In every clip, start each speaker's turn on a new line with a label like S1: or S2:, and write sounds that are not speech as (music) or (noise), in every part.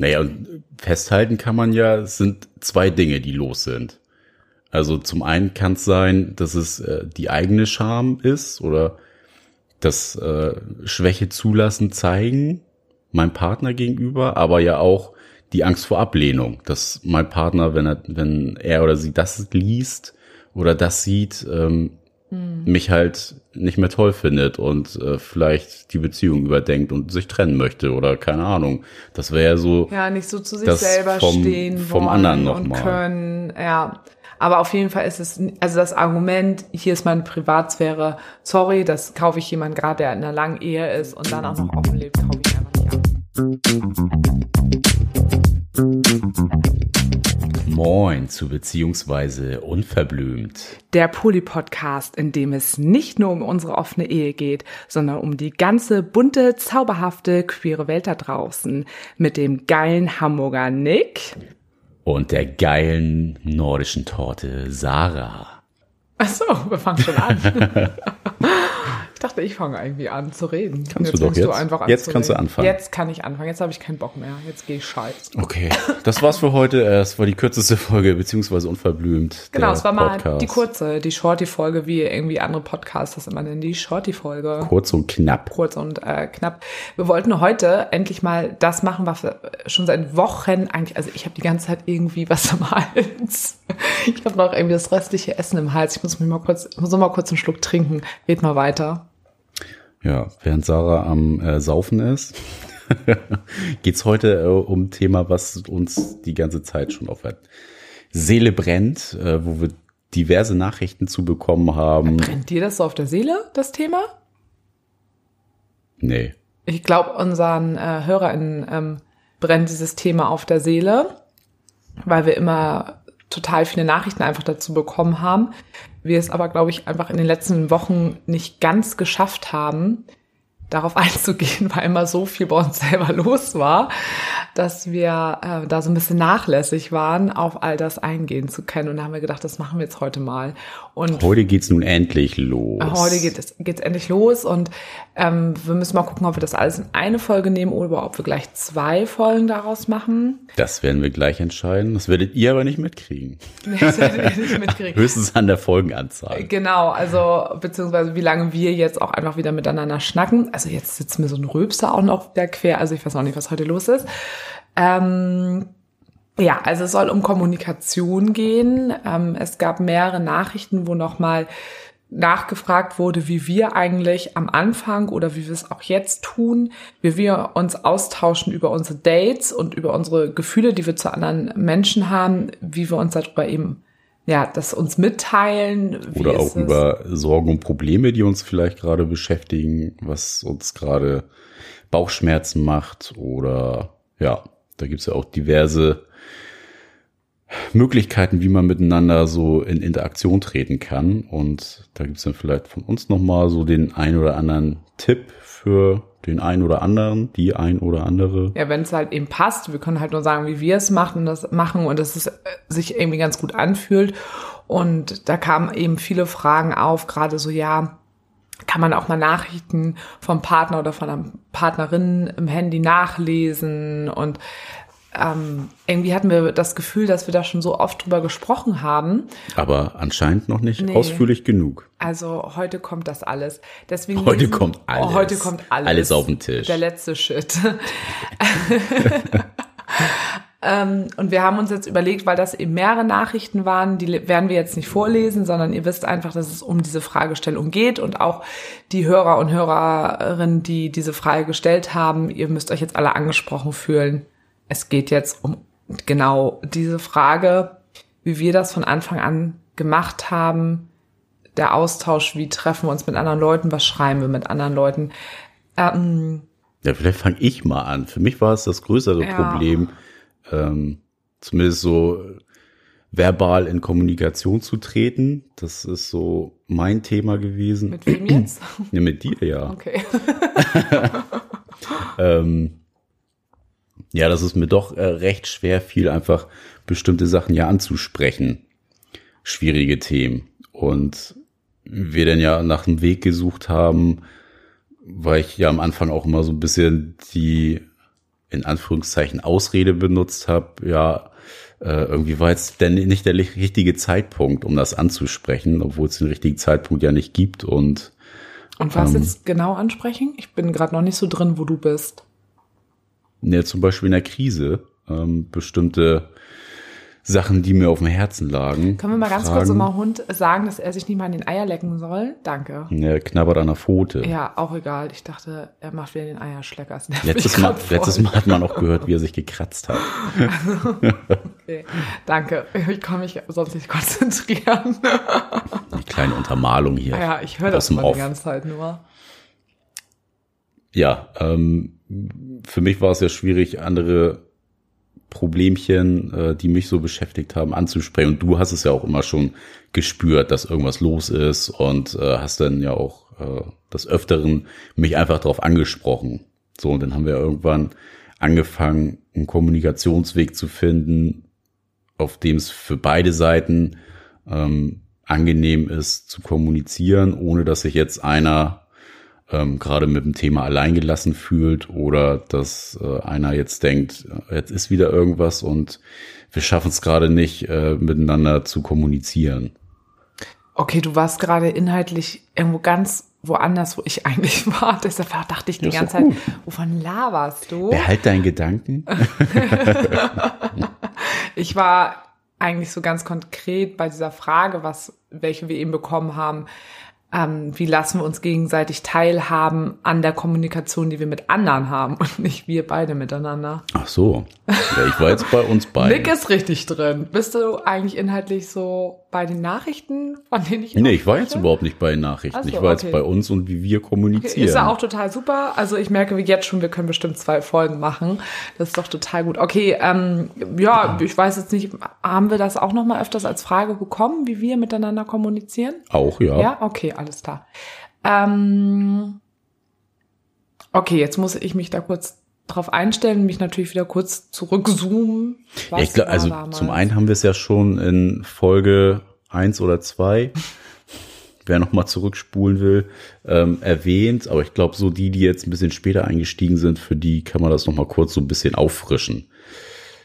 S1: Naja, und festhalten kann man ja, es sind zwei Dinge, die los sind. Also zum einen kann es sein, dass es äh, die eigene Scham ist oder das äh, Schwäche zulassen, zeigen, meinem Partner gegenüber, aber ja auch die Angst vor Ablehnung, dass mein Partner, wenn er, wenn er oder sie das liest oder das sieht, ähm, mhm. mich halt nicht mehr toll findet und äh, vielleicht die Beziehung überdenkt und sich trennen möchte oder keine Ahnung. Das wäre ja so.
S2: Ja, nicht so zu sich selber
S1: vom,
S2: stehen
S1: vom anderen noch
S2: und
S1: mal.
S2: können. Ja. Aber auf jeden Fall ist es, also das Argument, hier ist meine Privatsphäre, sorry, das kaufe ich jemand gerade, der in einer langen Ehe ist und dann auch noch offen lebt, kaufe ich einfach.
S1: Moin zu beziehungsweise unverblümt.
S2: Der Poli-Podcast, in dem es nicht nur um unsere offene Ehe geht, sondern um die ganze bunte, zauberhafte, queere Welt da draußen. Mit dem geilen Hamburger Nick
S1: und der geilen nordischen Torte Sarah.
S2: Ach so, wir fangen schon an. (laughs) ich dachte, ich fange irgendwie an zu reden.
S1: Kannst jetzt du doch jetzt. Du
S2: einfach
S1: jetzt kannst reden. du anfangen.
S2: Jetzt kann ich anfangen. Jetzt habe ich keinen Bock mehr. Jetzt gehe ich scheiß.
S1: Okay, das war's für heute. Es war die kürzeste Folge, beziehungsweise unverblümt.
S2: Genau, es war Podcast. mal die kurze, die Shorty-Folge, wie irgendwie andere Podcasts das immer nennen, die Shorty-Folge.
S1: Kurz und knapp.
S2: Kurz und äh, knapp. Wir wollten heute endlich mal das machen, was wir schon seit Wochen eigentlich, also ich habe die ganze Zeit irgendwie was am Hals. Ich habe noch irgendwie das restliche Essen im Hals. Ich muss mich mal kurz, muss noch mal kurz einen Schluck trinken. Red mal weiter.
S1: Ja, während Sarah am äh, Saufen ist, (laughs) geht's heute äh, um ein Thema, was uns die ganze Zeit schon auf der Seele brennt, äh, wo wir diverse Nachrichten zu bekommen haben.
S2: Brennt dir das so auf der Seele, das Thema?
S1: Nee.
S2: Ich glaube, unseren äh, HörerInnen ähm, brennt dieses Thema auf der Seele, weil wir immer total viele Nachrichten einfach dazu bekommen haben wir es aber, glaube ich, einfach in den letzten Wochen nicht ganz geschafft haben, darauf (laughs) einzugehen, weil immer so viel bei uns selber (laughs) los war, dass wir äh, da so ein bisschen nachlässig waren, auf all das eingehen zu können. Und da haben wir gedacht, das machen wir jetzt heute mal. Und
S1: heute geht's nun endlich los.
S2: Heute geht es geht's endlich los und ähm, wir müssen mal gucken, ob wir das alles in eine Folge nehmen oder ob wir gleich zwei Folgen daraus machen.
S1: Das werden wir gleich entscheiden. Das werdet ihr aber nicht mitkriegen. (laughs)
S2: Das werdet ihr nicht mitkriegen.
S1: Höchstens an der Folgenanzahl.
S2: Genau, also beziehungsweise wie lange wir jetzt auch einfach wieder miteinander schnacken. Also jetzt sitzt mir so ein Röpser auch noch wieder quer. Also ich weiß auch nicht, was heute los ist. Ähm, ja, also es soll um Kommunikation gehen. Ähm, es gab mehrere Nachrichten, wo nochmal nachgefragt wurde, wie wir eigentlich am Anfang oder wie wir es auch jetzt tun, wie wir uns austauschen über unsere Dates und über unsere Gefühle, die wir zu anderen Menschen haben, wie wir uns darüber eben ja, das uns mitteilen.
S1: Oder auch über Sorgen und Probleme, die uns vielleicht gerade beschäftigen, was uns gerade Bauchschmerzen macht oder ja, da gibt's ja auch diverse Möglichkeiten, wie man miteinander so in Interaktion treten kann. Und da gibt's dann vielleicht von uns nochmal so den ein oder anderen Tipp für den einen oder anderen, die ein oder andere.
S2: Ja, wenn es halt eben passt. Wir können halt nur sagen, wie wir es machen, das machen und dass es äh, sich irgendwie ganz gut anfühlt. Und da kamen eben viele Fragen auf, gerade so, ja, kann man auch mal Nachrichten vom Partner oder von einer Partnerin im Handy nachlesen und ähm, irgendwie hatten wir das Gefühl, dass wir da schon so oft drüber gesprochen haben.
S1: Aber anscheinend noch nicht nee. ausführlich genug.
S2: Also heute kommt das alles. Deswegen
S1: heute lesen, kommt alles.
S2: Oh, heute kommt alles.
S1: Alles auf den Tisch.
S2: Der letzte Shit. (laughs) ähm, und wir haben uns jetzt überlegt, weil das eben mehrere Nachrichten waren, die werden wir jetzt nicht vorlesen, sondern ihr wisst einfach, dass es um diese Fragestellung geht und auch die Hörer und Hörerinnen, die diese Frage gestellt haben, ihr müsst euch jetzt alle angesprochen fühlen es geht jetzt um genau diese Frage, wie wir das von Anfang an gemacht haben, der Austausch, wie treffen wir uns mit anderen Leuten, was schreiben wir mit anderen Leuten. Ähm,
S1: ja, vielleicht fange ich mal an. Für mich war es das größere ja. Problem, ähm, zumindest so verbal in Kommunikation zu treten. Das ist so mein Thema gewesen.
S2: Mit wem jetzt? (clears throat)
S1: Ja, mit dir, ja.
S2: Okay. (laughs)
S1: ähm, ja, das ist mir doch äh, recht schwer viel einfach bestimmte Sachen ja anzusprechen. Schwierige Themen. Und wir dann ja nach einem Weg gesucht haben, weil ich ja am Anfang auch immer so ein bisschen die in Anführungszeichen Ausrede benutzt habe, ja, äh, irgendwie war jetzt denn nicht der richtige Zeitpunkt, um das anzusprechen, obwohl es den richtigen Zeitpunkt ja nicht gibt und
S2: und was ähm, jetzt genau ansprechen? Ich bin gerade noch nicht so drin, wo du bist.
S1: Ja, zum Beispiel in der Krise ähm, bestimmte Sachen, die mir auf dem Herzen lagen.
S2: Können wir mal ganz fragen. kurz mal Hund sagen, dass er sich nicht mal an den Eier lecken soll? Danke.
S1: Er knabbert an der Pfote.
S2: Ja, auch egal. Ich dachte, er macht wieder den Eierschlecker.
S1: Letztes Mal, letztes Mal hat man auch gehört, wie er sich gekratzt hat.
S2: okay, danke. Ich kann mich sonst nicht konzentrieren.
S1: Die kleine Untermalung hier.
S2: Ja, ich höre das mal die ganze Zeit nur.
S1: Ja, ähm, für mich war es ja schwierig, andere Problemchen, äh, die mich so beschäftigt haben, anzusprechen. Und du hast es ja auch immer schon gespürt, dass irgendwas los ist und äh, hast dann ja auch äh, des Öfteren mich einfach darauf angesprochen. So, und dann haben wir irgendwann angefangen, einen Kommunikationsweg zu finden, auf dem es für beide Seiten ähm, angenehm ist zu kommunizieren, ohne dass sich jetzt einer ähm, gerade mit dem Thema alleingelassen fühlt oder dass äh, einer jetzt denkt, jetzt ist wieder irgendwas und wir schaffen es gerade nicht, äh, miteinander zu kommunizieren.
S2: Okay, du warst gerade inhaltlich irgendwo ganz woanders, wo ich (laughs) eigentlich war. Deshalb dachte ich die ganze Zeit, wovon laberst du?
S1: Behalt deinen Gedanken. (laughs) (laughs)
S2: ich war eigentlich so ganz konkret bei dieser Frage, was, welche wir eben bekommen haben ähm, wie lassen wir uns gegenseitig teilhaben an der Kommunikation, die wir mit anderen haben und nicht wir beide miteinander.
S1: Ach so. Ja, ich war jetzt bei uns (laughs) beiden.
S2: Nick ist richtig drin. Bist du eigentlich inhaltlich so bei den Nachrichten, von denen ich
S1: Nee, ich war jetzt überhaupt nicht bei den Nachrichten. So, ich war okay. jetzt bei uns und wie wir kommunizieren. Okay,
S2: ist ja auch total super. Also ich merke jetzt schon, wir können bestimmt zwei Folgen machen. Das ist doch total gut. Okay, ähm, ja, ich weiß jetzt nicht, haben wir das auch noch mal öfters als Frage bekommen, wie wir miteinander kommunizieren?
S1: Auch, ja.
S2: Ja, okay, alles klar. Ähm, okay, jetzt muss ich mich da kurz drauf einstellen, mich natürlich wieder kurz zurückzoomen.
S1: Ja, ich glaub, also damals? zum einen haben wir es ja schon in Folge eins oder zwei, (laughs) wer noch mal zurückspulen will, ähm, erwähnt. Aber ich glaube, so die, die jetzt ein bisschen später eingestiegen sind, für die kann man das noch mal kurz so ein bisschen auffrischen.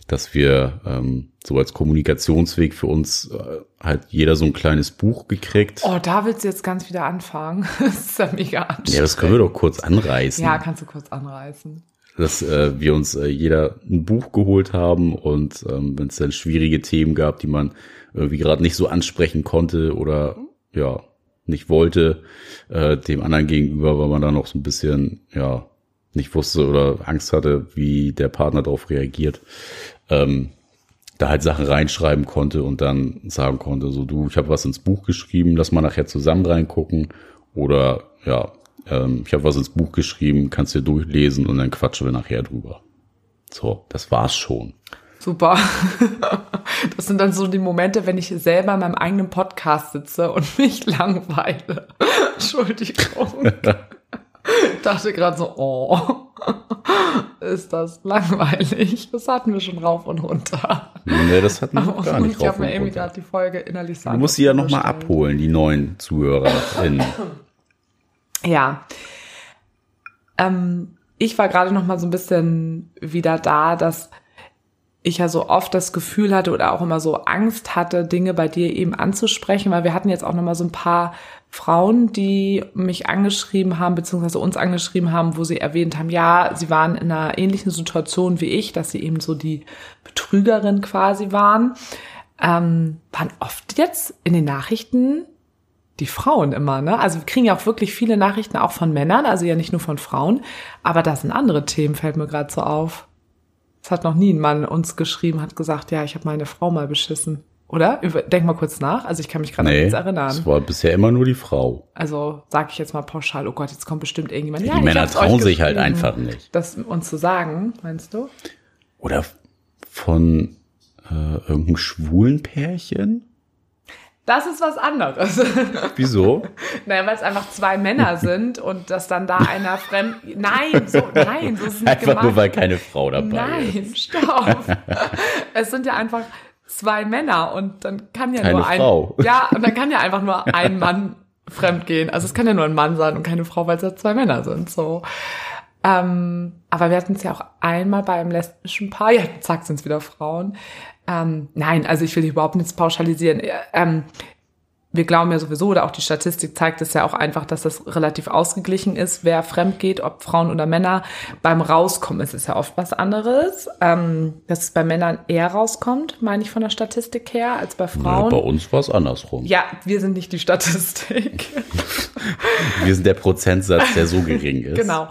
S1: Dass wir ähm, so als Kommunikationsweg für uns äh, halt jeder so ein kleines Buch gekriegt.
S2: Oh, da willst du jetzt ganz wieder anfangen. (laughs) das ist ja mega anstrengend.
S1: Ja, das können wir doch kurz anreißen.
S2: Ja, kannst du kurz anreißen
S1: dass äh, wir uns äh, jeder ein Buch geholt haben und ähm, wenn es dann schwierige Themen gab, die man irgendwie gerade nicht so ansprechen konnte oder ja nicht wollte äh, dem anderen gegenüber, weil man da noch so ein bisschen ja nicht wusste oder Angst hatte, wie der Partner darauf reagiert, ähm, da halt Sachen reinschreiben konnte und dann sagen konnte, so du, ich habe was ins Buch geschrieben, lass mal nachher zusammen reingucken oder ja, ähm, ich habe was ins Buch geschrieben, kannst dir durchlesen und dann quatschen wir nachher drüber. So, das war's schon.
S2: Super. (laughs) Das sind dann so die Momente, wenn ich selber in meinem eigenen Podcast sitze und (laughs) mich langweile. (laughs) Entschuldigung. Ich dachte gerade so, oh, (laughs) ist das langweilig. Das hatten wir schon rauf und runter.
S1: Nee, das hatten wir (laughs) gar nicht
S2: Ich habe mir irgendwie gerade die Folge innerlich
S1: sagen. Du musst sie ja nochmal abholen, die neuen ZuhörerInnen. (coughs)
S2: Ja. Ähm, ich war gerade noch mal so ein bisschen wieder da, dass ich ja so oft das Gefühl hatte oder auch immer so Angst hatte, Dinge bei dir eben anzusprechen, weil wir hatten jetzt auch noch mal so ein paar Frauen, die mich angeschrieben haben, beziehungsweise uns angeschrieben haben, wo sie erwähnt haben, ja, sie waren in einer ähnlichen Situation wie ich, dass sie eben so die Betrügerin quasi waren. Ähm, waren oft jetzt in den Nachrichten die Frauen immer, ne? Also wir kriegen ja auch wirklich viele Nachrichten auch von Männern, also ja nicht nur von Frauen, aber das sind andere Themen, fällt mir gerade so auf. Es hat noch nie ein Mann uns geschrieben, hat gesagt, ja, ich habe meine Frau mal beschissen. Oder? Denk mal kurz nach. Also ich kann mich gerade nee, an nichts erinnern.
S1: Es war bisher immer nur die Frau.
S2: Also sage ich jetzt mal pauschal, oh Gott, jetzt kommt bestimmt irgendjemand.
S1: Ja, die Männer trauen sich halt einfach nicht.
S2: Das uns zu sagen, meinst du?
S1: Oder von äh, irgendeinem schwulen Pärchen?
S2: Das ist was anderes. (laughs)
S1: Wieso?
S2: naja, weil es einfach zwei Männer (laughs) sind und dass dann da einer fremd. Nein, so, nein, so ist es nicht
S1: Einfach gemacht. nur, weil keine Frau dabei
S2: nein,
S1: ist.
S2: Nein, stopp. (laughs) es sind ja einfach zwei Männer und dann kann ja
S1: keine
S2: nur ein.
S1: Frau. (laughs)
S2: Ja, und dann kann ja einfach nur ein Mann fremd gehen. Also es kann ja nur ein Mann sein und keine Frau, weil es ja zwei Männer sind. So. Ähm, aber wir hatten es ja auch einmal bei einem lesbischen Paar, ja, zack, sind es wieder Frauen. Ähm, nein, also ich will überhaupt nichts pauschalisieren. Ähm, wir glauben ja sowieso, oder auch die Statistik zeigt es ja auch einfach, dass das relativ ausgeglichen ist, wer fremd geht, ob Frauen oder Männer. Beim Rauskommen ist es ja oft was anderes, ähm, dass es bei Männern eher rauskommt, meine ich von der Statistik her, als bei Frauen. Ja,
S1: bei uns war es andersrum.
S2: Ja, wir sind nicht die Statistik. (laughs)
S1: wir sind der Prozentsatz, der so gering ist.
S2: Genau.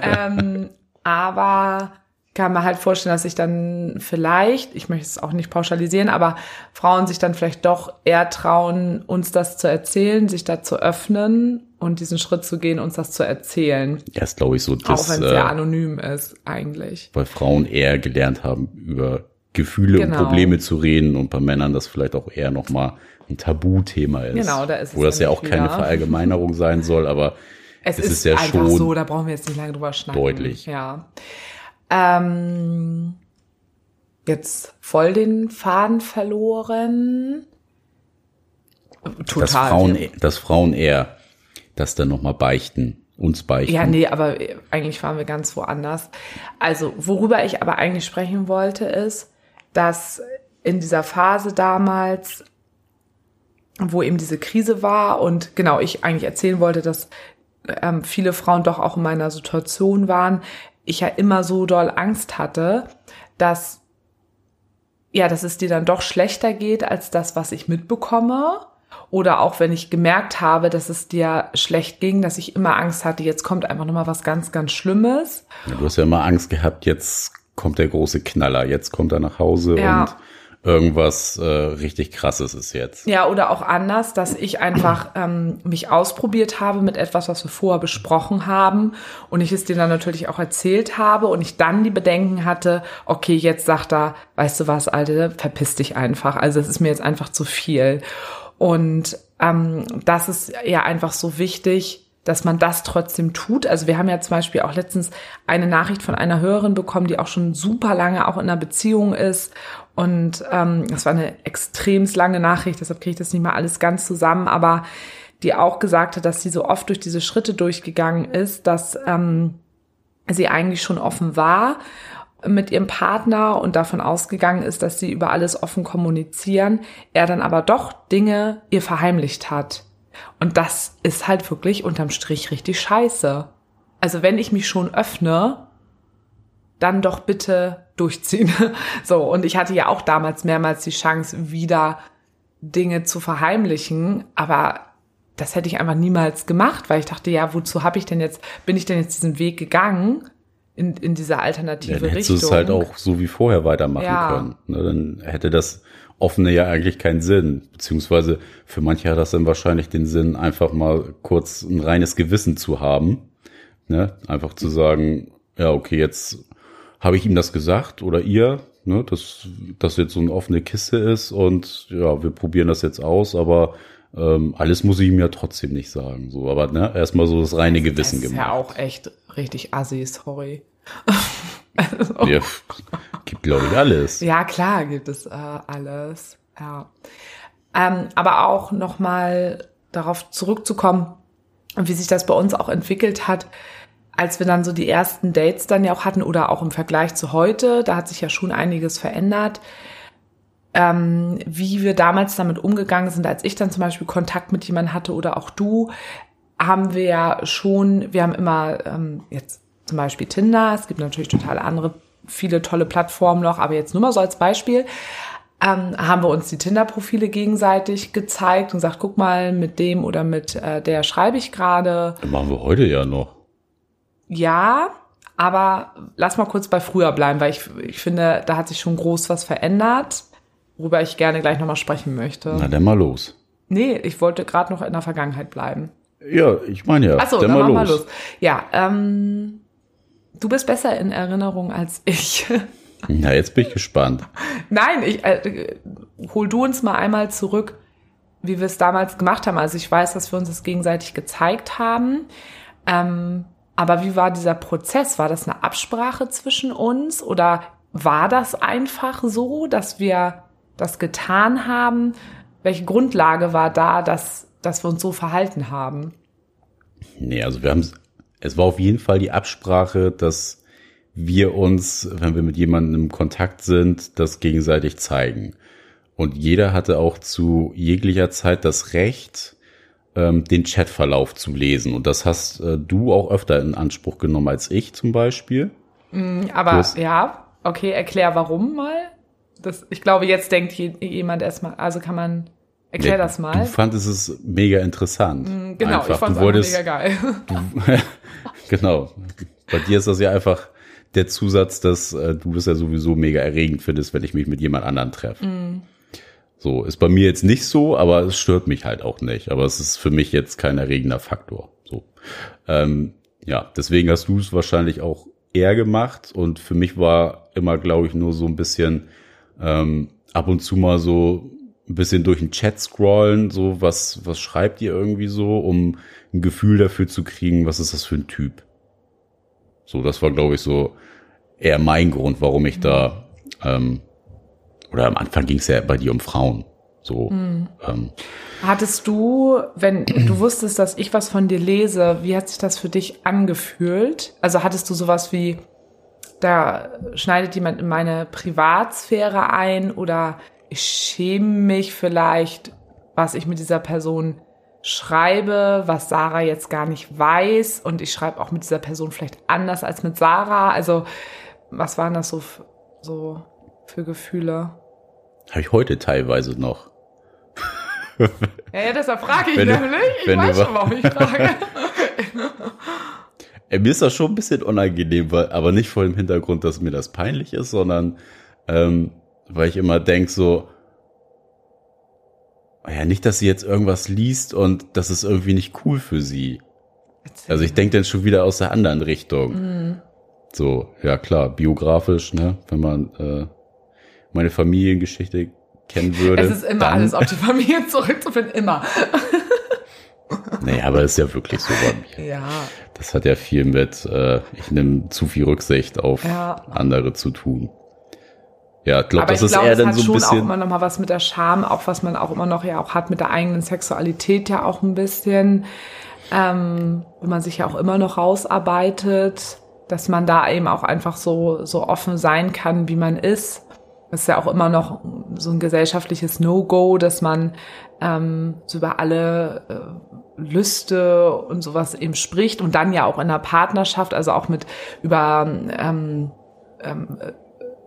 S2: Ähm, aber kann man halt vorstellen, dass sich dann vielleicht, ich möchte es auch nicht pauschalisieren, aber Frauen sich dann vielleicht doch eher trauen, uns das zu erzählen, sich da zu öffnen und diesen Schritt zu gehen, uns das zu erzählen.
S1: Ja, ist glaube ich so.
S2: Dass, auch wenn es sehr äh, anonym ist, eigentlich.
S1: Weil Frauen eher gelernt haben, über Gefühle genau. und Probleme zu reden und bei Männern das vielleicht auch eher nochmal ein Tabuthema ist.
S2: Genau, da ist es.
S1: Wo das ja auch wieder. keine Verallgemeinerung sein soll, aber
S2: es, es ist, ist, ja einfach schon so, da brauchen wir jetzt nicht lange drüber schneiden.
S1: Deutlich.
S2: Ja. Ähm, jetzt voll den Faden verloren.
S1: Total. Dass Frauen, dass Frauen eher das dann nochmal beichten, uns beichten.
S2: Ja, nee, aber eigentlich waren wir ganz woanders. Also, worüber ich aber eigentlich sprechen wollte, ist, dass in dieser Phase damals, wo eben diese Krise war und genau, ich eigentlich erzählen wollte, dass ähm, viele Frauen doch auch in meiner Situation waren, ich ja immer so doll Angst hatte, dass ja, dass es dir dann doch schlechter geht als das, was ich mitbekomme. Oder auch wenn ich gemerkt habe, dass es dir schlecht ging, dass ich immer Angst hatte, jetzt kommt einfach nochmal was ganz, ganz Schlimmes.
S1: Ja, du hast ja immer Angst gehabt, jetzt kommt der große Knaller, jetzt kommt er nach Hause ja. und irgendwas äh, richtig krasses ist jetzt.
S2: Ja, oder auch anders, dass ich einfach (clears throat) ähm, mich ausprobiert habe mit etwas, was wir vorher besprochen haben und ich es dir dann natürlich auch erzählt habe und ich dann die Bedenken hatte, okay, jetzt sagt er, weißt du was, Alte, verpiss dich einfach. Also es ist mir jetzt einfach zu viel. Und ähm, das ist ja einfach so wichtig, dass man das trotzdem tut. Also wir haben ja zum Beispiel auch letztens eine Nachricht von einer Hörerin bekommen, die auch schon super lange auch in einer Beziehung ist. Und ähm, das war eine extrem lange Nachricht, deshalb kriege ich das nicht mal alles ganz zusammen, aber die auch gesagt hat, dass sie so oft durch diese Schritte durchgegangen ist, dass ähm, sie eigentlich schon offen war mit ihrem Partner und davon ausgegangen ist, dass sie über alles offen kommunizieren, er dann aber doch Dinge ihr verheimlicht hat. Und das ist halt wirklich unterm Strich richtig scheiße. Also wenn ich mich schon öffne, dann doch bitte durchziehen. (laughs) So, und ich hatte ja auch damals mehrmals die Chance, wieder Dinge zu verheimlichen, aber das hätte ich einfach niemals gemacht, weil ich dachte, ja, wozu habe ich denn jetzt, bin ich denn jetzt diesen Weg gegangen in, in diese alternative ja, dann
S1: Richtung?
S2: Hättest
S1: du es halt auch so wie vorher weitermachen ja. können. Ne, dann hätte das offene ja eigentlich keinen Sinn. Beziehungsweise für manche hat das dann wahrscheinlich den Sinn, einfach mal kurz ein reines Gewissen zu haben. Ne? Einfach zu sagen, ja, okay, jetzt habe ich ihm das gesagt oder ihr, ne, dass das jetzt so eine offene Kiste ist und ja, wir probieren das jetzt aus, aber ähm, alles muss ich ihm ja trotzdem nicht sagen. So, aber ne, erstmal so das reine Gewissen
S2: gemacht.
S1: Das
S2: ist ja auch echt richtig assi, sorry.
S1: also. (laughs) ja, gibt, glaube ich, alles.
S2: Ja, klar gibt es äh, alles. Ja. Ähm, aber auch nochmal darauf zurückzukommen, wie sich das bei uns auch entwickelt hat, als wir dann so die ersten Dates dann ja auch hatten oder auch im Vergleich zu heute, da hat sich ja schon einiges verändert. Ähm, wie wir damals damit umgegangen sind, als ich dann zum Beispiel Kontakt mit jemandem hatte oder auch du, haben wir ja schon, wir haben immer ähm, jetzt zum Beispiel Tinder, es gibt natürlich total andere, viele tolle Plattformen noch, aber jetzt nur mal so als Beispiel, ähm, haben wir uns die Tinder-Profile gegenseitig gezeigt und gesagt, guck mal, mit dem oder mit äh, der schreibe ich gerade.
S1: Machen wir heute ja noch.
S2: Ja, aber lass mal kurz bei früher bleiben, weil ich, ich finde, da hat sich schon groß was verändert, worüber ich gerne gleich nochmal sprechen möchte.
S1: Na, dann mal los.
S2: Nee, ich wollte gerade noch in der Vergangenheit bleiben.
S1: Ja, ich meine ja.
S2: Achso, dann, dann mal, los. mal los. Ja, ähm, du bist besser in Erinnerung als ich. (laughs)
S1: Na, jetzt bin ich gespannt.
S2: Nein, ich äh, hol du uns mal einmal zurück, wie wir es damals gemacht haben. Also ich weiß, dass wir uns das gegenseitig gezeigt haben. Ähm, aber wie war dieser Prozess? War das eine Absprache zwischen uns oder war das einfach so, dass wir das getan haben? Welche Grundlage war da, dass, dass wir uns so verhalten haben?
S1: Nee, also wir haben es war auf jeden Fall die Absprache, dass wir uns, wenn wir mit jemandem im Kontakt sind, das gegenseitig zeigen. Und jeder hatte auch zu jeglicher Zeit das Recht, ähm, den Chatverlauf zu lesen. Und das hast äh, du auch öfter in Anspruch genommen als ich zum Beispiel.
S2: Mm, aber ja, okay, erklär warum mal. Das, ich glaube, jetzt denkt jemand erstmal, also kann man, erklär ja, das mal.
S1: Du fandest es mega interessant.
S2: Mm, genau, einfach. ich fand es mega geil. Du, (laughs)
S1: genau. Bei dir ist das ja einfach der Zusatz, dass äh, du das ja sowieso mega erregend findest, wenn ich mich mit jemand anderen treffe. Mm. So, ist bei mir jetzt nicht so, aber es stört mich halt auch nicht. Aber es ist für mich jetzt kein erregender Faktor. So. Ähm, ja, deswegen hast du es wahrscheinlich auch eher gemacht und für mich war immer, glaube ich, nur so ein bisschen ähm, ab und zu mal so ein bisschen durch den Chat scrollen, so was, was schreibt ihr irgendwie so, um ein Gefühl dafür zu kriegen, was ist das für ein Typ. So, das war, glaube ich, so eher mein Grund, warum ich da ähm, oder am Anfang ging es ja bei dir um Frauen. So. Mhm. Ähm.
S2: Hattest du, wenn du wusstest, dass ich was von dir lese, wie hat sich das für dich angefühlt? Also hattest du sowas wie, da schneidet jemand in meine Privatsphäre ein oder ich schäme mich vielleicht, was ich mit dieser Person schreibe, was Sarah jetzt gar nicht weiß und ich schreibe auch mit dieser Person vielleicht anders als mit Sarah. Also was waren das so, so für Gefühle?
S1: Habe ich heute teilweise noch. (laughs)
S2: ja, ja, deshalb frage ich wenn nämlich. Ich weiß schon, warum ich frage. (laughs)
S1: mir ist das schon ein bisschen unangenehm, weil, aber nicht vor dem Hintergrund, dass mir das peinlich ist, sondern ähm, weil ich immer denk so, ja, nicht, dass sie jetzt irgendwas liest und das ist irgendwie nicht cool für sie. Also ich denke dann schon wieder aus der anderen Richtung. Mhm. So, ja klar, biografisch, ne, wenn man äh, meine Familiengeschichte kennen würde.
S2: Es ist immer dann, alles auf die Familie zurückzufinden, immer. (laughs)
S1: Nee, aber es ist ja wirklich so bei
S2: mir. Ja.
S1: Das hat ja viel mit, äh, ich nehme zu viel Rücksicht auf ja. andere zu tun. Ja, ich glaube, das ist glaub, eher dann so ein bisschen.
S2: auch immer noch mal was mit der Scham, auch was man auch immer noch ja auch hat mit der eigenen Sexualität ja auch ein bisschen, ähm, wo man sich ja auch immer noch rausarbeitet, dass man da eben auch einfach so so offen sein kann, wie man ist das ist ja auch immer noch so ein gesellschaftliches No-Go, dass man ähm, so über alle äh, Lüste und sowas eben spricht und dann ja auch in der Partnerschaft, also auch mit über ähm, ähm,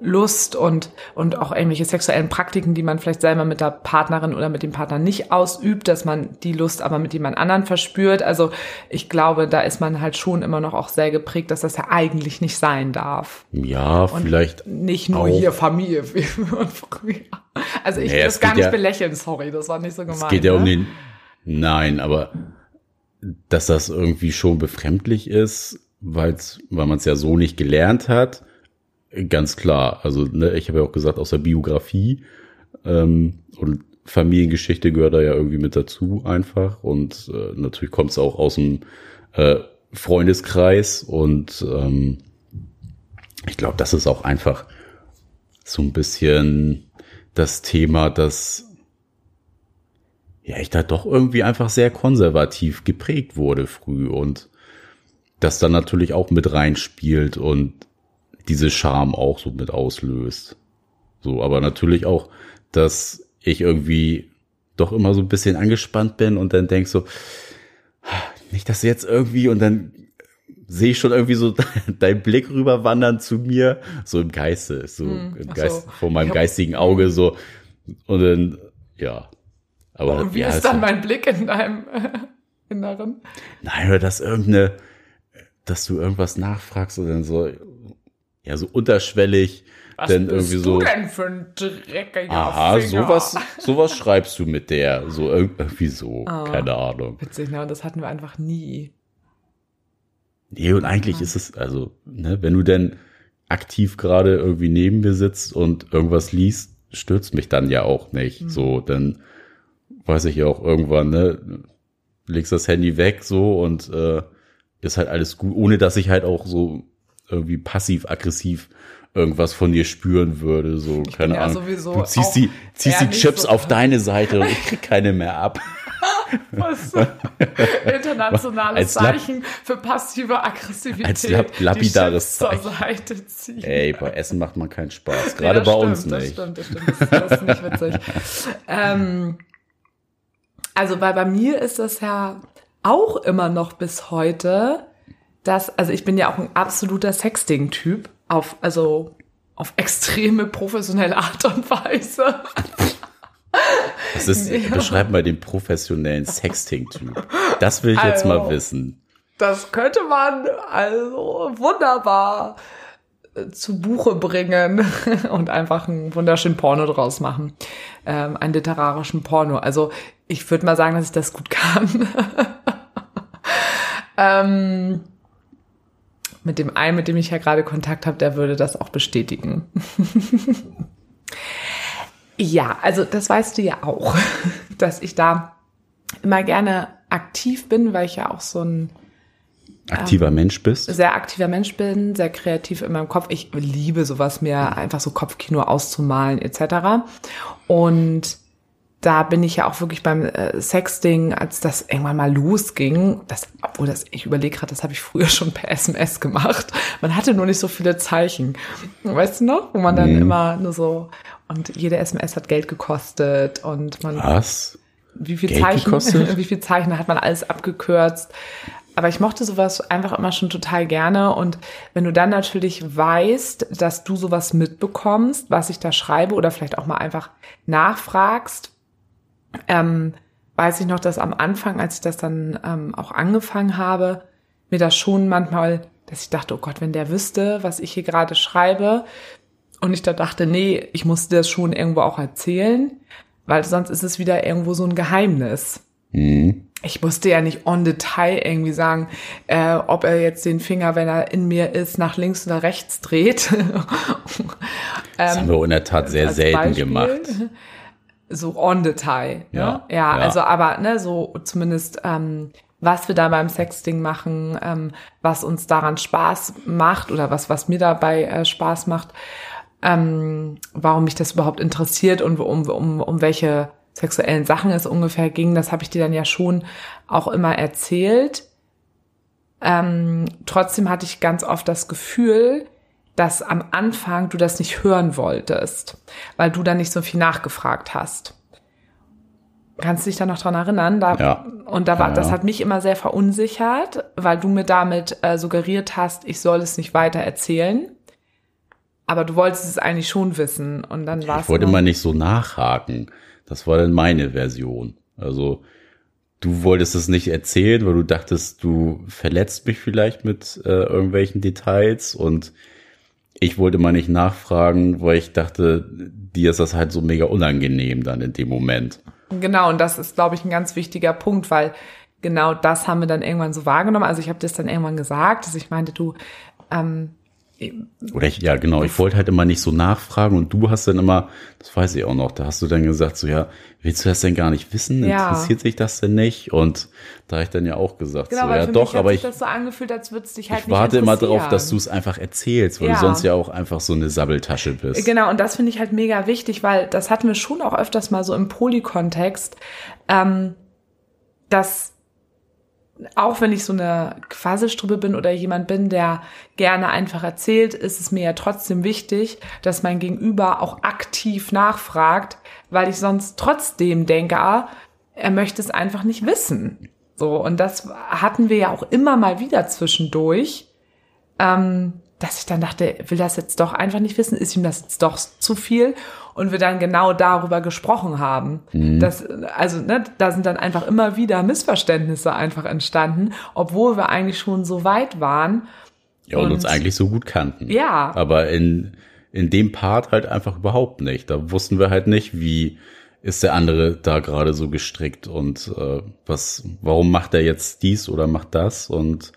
S2: Lust und, und auch irgendwelche sexuellen Praktiken, die man vielleicht selber mit der Partnerin oder mit dem Partner nicht ausübt, dass man die Lust aber mit jemand anderen verspürt. Also ich glaube, da ist man halt schon immer noch auch sehr geprägt, dass das ja eigentlich nicht sein darf.
S1: Ja, und vielleicht.
S2: Nicht nur auch. hier Familie. (laughs) also ich nee, das gar nicht ja, belächeln, sorry, das war nicht so gemeint.
S1: Es geht ja ne? um den, nein, aber dass das irgendwie schon befremdlich ist, weil's, weil man es ja so nicht gelernt hat Ganz klar. Also ne, ich habe ja auch gesagt, aus der Biografie ähm, und Familiengeschichte gehört da ja irgendwie mit dazu einfach. Und äh, natürlich kommt es auch aus dem äh, Freundeskreis. Und ähm, ich glaube, das ist auch einfach so ein bisschen das Thema, dass ja ich da doch irgendwie einfach sehr konservativ geprägt wurde früh und das dann natürlich auch mit reinspielt und diese Charme auch so mit auslöst. So, aber natürlich auch, dass ich irgendwie doch immer so ein bisschen angespannt bin und dann denk so, nicht, dass jetzt irgendwie und dann sehe ich schon irgendwie so (laughs) dein Blick rüberwandern zu mir, so im Geiste, so hm, im Geist, so. vor meinem geistigen Auge so und dann, ja.
S2: Aber und wie ja, ist dann mein Blick in deinem (laughs) Inneren?
S1: Nein, oder dass irgendeine, dass du irgendwas nachfragst und dann so, ja, so unterschwellig.
S2: Was
S1: denn
S2: bist
S1: irgendwie so,
S2: du denn für ein dreckiger
S1: Aha, Finger? sowas, sowas schreibst du mit der. So irgendwie so. Oh, keine Ahnung.
S2: Witzig, ne? Und das hatten wir einfach nie.
S1: Nee, und eigentlich ja. ist es, also, ne, wenn du denn aktiv gerade irgendwie neben mir sitzt und irgendwas liest, stürzt mich dann ja auch nicht. Mhm. So, dann weiß ich ja auch irgendwann, ne, legst das Handy weg so und äh, ist halt alles gut, ohne dass ich halt auch so irgendwie passiv-aggressiv irgendwas von dir spüren würde. So, ich keine Ahnung.
S2: Ja
S1: du ziehst die, ziehst die Chips so auf (laughs) deine Seite und ich krieg keine mehr ab. (laughs)
S2: Was? Internationales Zeichen für passive Aggressivität.
S1: Als
S2: die
S1: lapidares
S2: Chips zur
S1: Zeichen.
S2: Seite ziehen.
S1: Ey, bei Essen macht man keinen Spaß.
S2: Nee,
S1: Gerade
S2: das
S1: bei
S2: stimmt,
S1: uns nicht.
S2: Das stimmt, das stimmt. Das ist nicht witzig. (laughs) ähm, also, weil bei mir ist das ja auch immer noch bis heute, dass, also ich bin ja auch ein absoluter Sexting-Typ, auf, also auf extreme professionelle Art und Weise.
S1: Das ist, beschreib mal den professionellen Sexting-Typ. Das will ich jetzt mal
S2: Also.
S1: wissen.
S2: Das könnte man also wunderbar äh, zu Buche bringen (laughs) und einfach einen wunderschönen Porno draus machen. Ähm, einen literarischen Porno. Also ich würde mal sagen, dass ich das gut kann. (laughs) ähm, mit dem einen, mit dem ich ja gerade Kontakt habe, der würde das auch bestätigen. (laughs) ja, also das weißt du ja auch, (laughs) dass ich da immer gerne aktiv bin, weil ich ja auch so ein
S1: Aktiver
S2: Ähm,
S1: Mensch bist.
S2: sehr aktiver Mensch bin, sehr kreativ in meinem Kopf. Ich liebe sowas, mir einfach so Kopfkino auszumalen etc. Und da bin ich ja auch wirklich beim äh, Sexting, als das irgendwann mal losging, das, obwohl das, ich überlege gerade, das habe ich früher schon per SMS gemacht. Man hatte nur nicht so viele Zeichen. Weißt du noch? Wo man dann immer nur so, und jede SMS hat Geld gekostet und man
S1: Was?
S2: wie viel
S1: Geld
S2: Zeichen,
S1: gekostet? (laughs)
S2: wie viel Zeichen hat man alles abgekürzt. Aber ich mochte sowas einfach immer schon total gerne. Und wenn du dann natürlich weißt, dass du sowas mitbekommst, was ich da schreibe, oder vielleicht auch mal einfach nachfragst, ähm, weiß ich noch, dass am Anfang, als ich das dann ähm, auch angefangen habe, mir das schon manchmal, dass ich dachte, oh Gott, wenn der wüsste, was ich hier gerade schreibe, und ich da dachte, nee, ich musste das schon irgendwo auch erzählen, weil sonst ist es wieder irgendwo so ein Geheimnis.
S1: Hm.
S2: Ich musste ja nicht on Detail irgendwie sagen, äh, ob er jetzt den Finger, wenn er in mir ist, nach links oder rechts dreht. (laughs)
S1: Das haben wir in der Tat sehr
S2: Ähm, als
S1: selten
S2: Beispiel.
S1: gemacht. (laughs)
S2: So on Detail.
S1: Ja,
S2: Ja, ja,
S1: ja.
S2: also aber ne, so zumindest ähm, was wir da beim Sexting machen, ähm, was uns daran Spaß macht oder was was mir dabei äh, Spaß macht, ähm, warum mich das überhaupt interessiert und um, um, um welche sexuellen Sachen es ungefähr ging, das habe ich dir dann ja schon auch immer erzählt. Ähm, trotzdem hatte ich ganz oft das Gefühl, dass am Anfang du das nicht hören wolltest, weil du dann nicht so viel nachgefragt hast. Kannst du dich da noch dran erinnern? Da,
S1: Ja.
S2: Und da war,
S1: Ja,
S2: das
S1: ja.
S2: hat mich immer sehr verunsichert, weil du mir damit äh, suggeriert hast, ich soll es nicht weiter erzählen. Aber du wolltest es eigentlich schon wissen. Und dann war es.
S1: Ich wollte
S2: immer-
S1: mal nicht so nachhaken. Das war dann meine Version. Also du wolltest es nicht erzählen, weil du dachtest, du verletzt mich vielleicht mit äh, irgendwelchen Details und ich wollte mal nicht nachfragen, weil ich dachte, dir ist das halt so mega unangenehm dann in dem Moment.
S2: Genau, und das ist, glaube ich, ein ganz wichtiger Punkt, weil genau das haben wir dann irgendwann so wahrgenommen. Also ich habe das dann irgendwann gesagt, dass ich meinte, du, ähm,
S1: Oder ich, ja, genau, ich wollte halt immer nicht so nachfragen und du hast dann immer, das weiß ich auch noch, da hast du dann gesagt, so ja, willst du das denn gar nicht wissen?
S2: Ja.
S1: Interessiert sich das denn nicht? Und da habe ich dann ja auch gesagt,
S2: genau,
S1: so ja doch, aber ich,
S2: das so angefühlt, als würde dich halt
S1: ich warte immer darauf, dass du es einfach erzählst, weil
S2: Ja.
S1: du sonst ja auch einfach so eine Sabbeltasche bist.
S2: Genau, und das finde ich halt mega wichtig, weil das hatten wir schon auch öfters mal so im Polykontext, ähm, dass auch wenn ich so eine Quasselstrüppe bin oder jemand bin, der gerne einfach erzählt, ist es mir ja trotzdem wichtig, dass mein Gegenüber auch aktiv nachfragt, weil ich sonst trotzdem denke, ah, er möchte es einfach nicht wissen. So, und das hatten wir ja auch immer mal wieder zwischendurch ähm, dass ich dann dachte, will das jetzt doch einfach nicht wissen, ist ihm das jetzt doch zu viel? Und wir dann genau darüber gesprochen haben. Das, also, ne, da sind dann einfach immer wieder Missverständnisse einfach entstanden, obwohl wir eigentlich schon so weit waren.
S1: Ja, und, uns
S2: und-
S1: eigentlich so gut kannten.
S2: Ja.
S1: Aber in, in dem Part halt einfach überhaupt nicht. Da wussten wir halt nicht, wie ist der andere da gerade so gestrickt und äh, was, warum macht er jetzt dies oder macht das? Und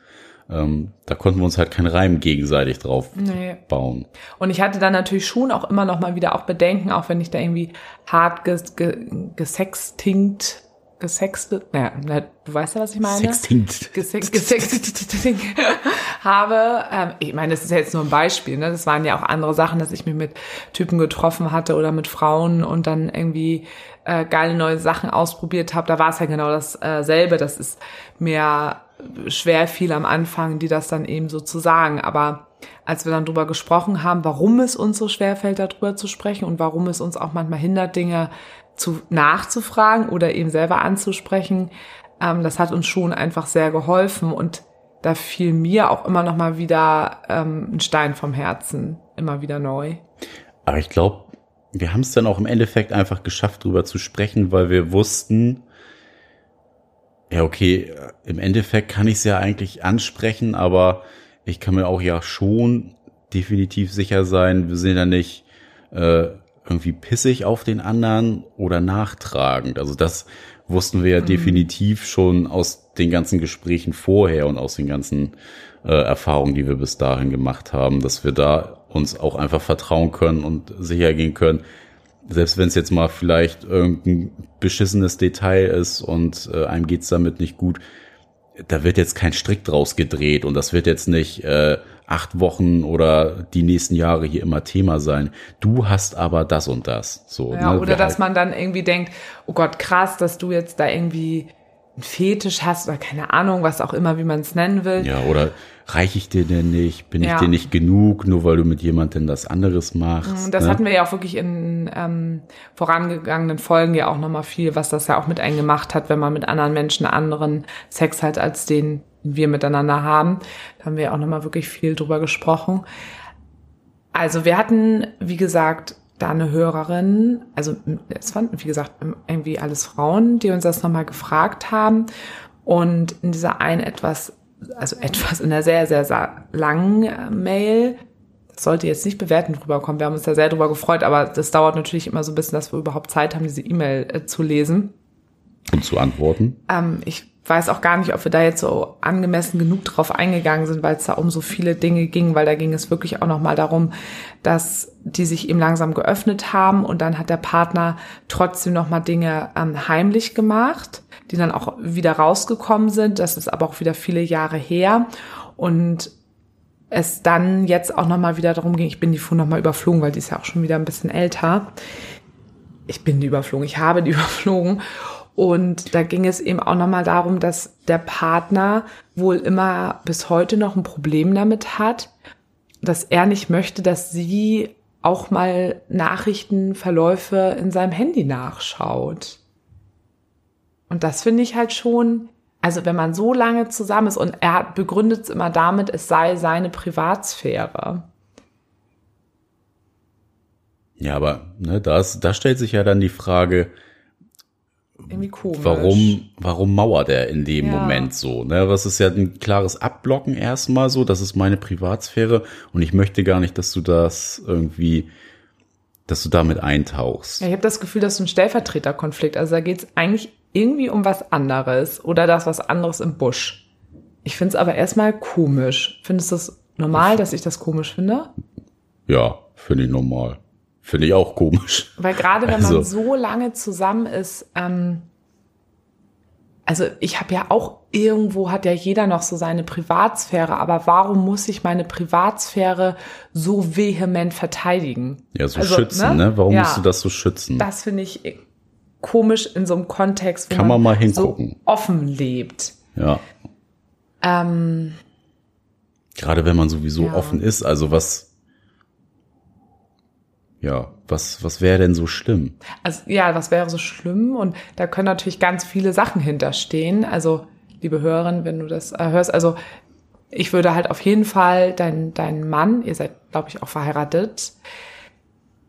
S1: ähm, da konnten wir uns halt keinen Reim gegenseitig drauf
S2: Nee.
S1: bauen.
S2: Und ich hatte dann natürlich schon auch immer noch mal wieder auch Bedenken, auch wenn ich da irgendwie hart ges, ge, gesextinkt, gesextet, naja, na, du weißt ja, was ich meine?
S1: Sextinct.
S2: Gesex, gesex, (laughs) habe, ähm, ich meine, das ist ja jetzt nur ein Beispiel, ne? Das waren ja auch andere Sachen, dass ich mich mit Typen getroffen hatte oder mit Frauen und dann irgendwie äh, geile neue Sachen ausprobiert habe. Da war es ja genau dasselbe. Das ist mir schwer viel am Anfang, die das dann eben so zu sagen. Aber als wir dann drüber gesprochen haben, warum es uns so schwer fällt, darüber zu sprechen und warum es uns auch manchmal hindert, Dinge zu nachzufragen oder eben selber anzusprechen, ähm, das hat uns schon einfach sehr geholfen und da fiel mir auch immer noch mal wieder ähm, ein Stein vom Herzen, immer wieder neu.
S1: Aber ich glaube, wir haben es dann auch im Endeffekt einfach geschafft, drüber zu sprechen, weil wir wussten, ja, okay, im Endeffekt kann ich es ja eigentlich ansprechen, aber ich kann mir auch ja schon definitiv sicher sein, wir sind ja nicht äh, irgendwie pissig auf den anderen oder nachtragend. Also das wussten wir ja mhm. definitiv schon aus den ganzen Gesprächen vorher und aus den ganzen äh, Erfahrungen, die wir bis dahin gemacht haben, dass wir da uns auch einfach vertrauen können und sicher gehen können, selbst wenn es jetzt mal vielleicht irgendein beschissenes Detail ist und äh, einem geht's damit nicht gut, da wird jetzt kein Strick draus gedreht und das wird jetzt nicht äh, acht Wochen oder die nächsten Jahre hier immer Thema sein. Du hast aber das und das. So,
S2: ja,
S1: ne?
S2: Oder dass halt man dann irgendwie denkt, oh Gott, krass, dass du jetzt da irgendwie einen Fetisch hast oder keine Ahnung, was auch immer, wie man es nennen will.
S1: Ja, oder reiche ich dir denn nicht? Bin ja. ich dir nicht genug, nur weil du mit jemandem das anderes machst?
S2: Mm, das ne? hatten wir ja auch wirklich in ähm, vorangegangenen Folgen ja auch nochmal viel, was das ja auch mit einem gemacht hat, wenn man mit anderen Menschen anderen Sex hat, als den wir miteinander haben. Da haben wir auch nochmal wirklich viel drüber gesprochen. Also wir hatten, wie gesagt, da eine Hörerin, also es waren, wie gesagt, irgendwie alles Frauen, die uns das nochmal gefragt haben. Und in dieser einen etwas, also etwas in der sehr, sehr, sehr langen Mail, das sollte jetzt nicht bewertend rüberkommen, wir haben uns da sehr drüber gefreut, aber das dauert natürlich immer so ein bisschen, dass wir überhaupt Zeit haben, diese E-Mail äh, zu lesen.
S1: Und zu antworten?
S2: Ähm, ich weiß auch gar nicht, ob wir da jetzt so angemessen genug drauf eingegangen sind, weil es da um so viele Dinge ging, weil da ging es wirklich auch nochmal darum, dass die sich eben langsam geöffnet haben und dann hat der Partner trotzdem nochmal Dinge ähm, heimlich gemacht, die dann auch wieder rausgekommen sind. Das ist aber auch wieder viele Jahre her und es dann jetzt auch nochmal wieder darum ging, ich bin die Fuhr nochmal überflogen, weil die ist ja auch schon wieder ein bisschen älter. Ich bin die überflogen, ich habe die (laughs) überflogen und da ging es eben auch nochmal darum, dass der Partner wohl immer bis heute noch ein Problem damit hat, dass er nicht möchte, dass sie auch mal Nachrichtenverläufe in seinem Handy nachschaut. Und das finde ich halt schon, also wenn man so lange zusammen ist und er begründet es immer damit, es sei seine Privatsphäre.
S1: Ja, aber ne, das, da stellt sich ja dann die Frage,
S2: irgendwie komisch.
S1: Warum, warum mauert er in dem ja. Moment so? Ne? Was ist ja ein klares Abblocken erstmal so, das ist meine Privatsphäre und ich möchte gar nicht, dass du das irgendwie, dass du damit eintauchst.
S2: Ja, ich habe das Gefühl, dass so ein Stellvertreterkonflikt, also da geht es eigentlich irgendwie um was anderes oder das was anderes im Busch. Ich finde es aber erstmal komisch. Findest du das normal, dass ich das komisch finde?
S1: Ja, finde ich normal. Finde ich auch komisch.
S2: Weil gerade wenn also. man so lange zusammen ist, ähm, also ich habe ja auch irgendwo hat ja jeder noch so seine Privatsphäre, aber warum muss ich meine Privatsphäre so vehement verteidigen?
S1: Ja, so also, schützen, ne? ne? Warum ja, musst du das so schützen?
S2: Das finde ich komisch in so einem Kontext,
S1: wo Kann man, man mal hingucken.
S2: so offen lebt.
S1: Ja.
S2: Ähm,
S1: Gerade wenn man sowieso ja. offen ist, also was ja, was, was wäre denn so schlimm?
S2: Also ja, was wäre so schlimm? Und da können natürlich ganz viele Sachen hinterstehen. Also, liebe Hörerin, wenn du das äh, hörst, also ich würde halt auf jeden Fall deinen dein Mann, ihr seid, glaube ich, auch verheiratet,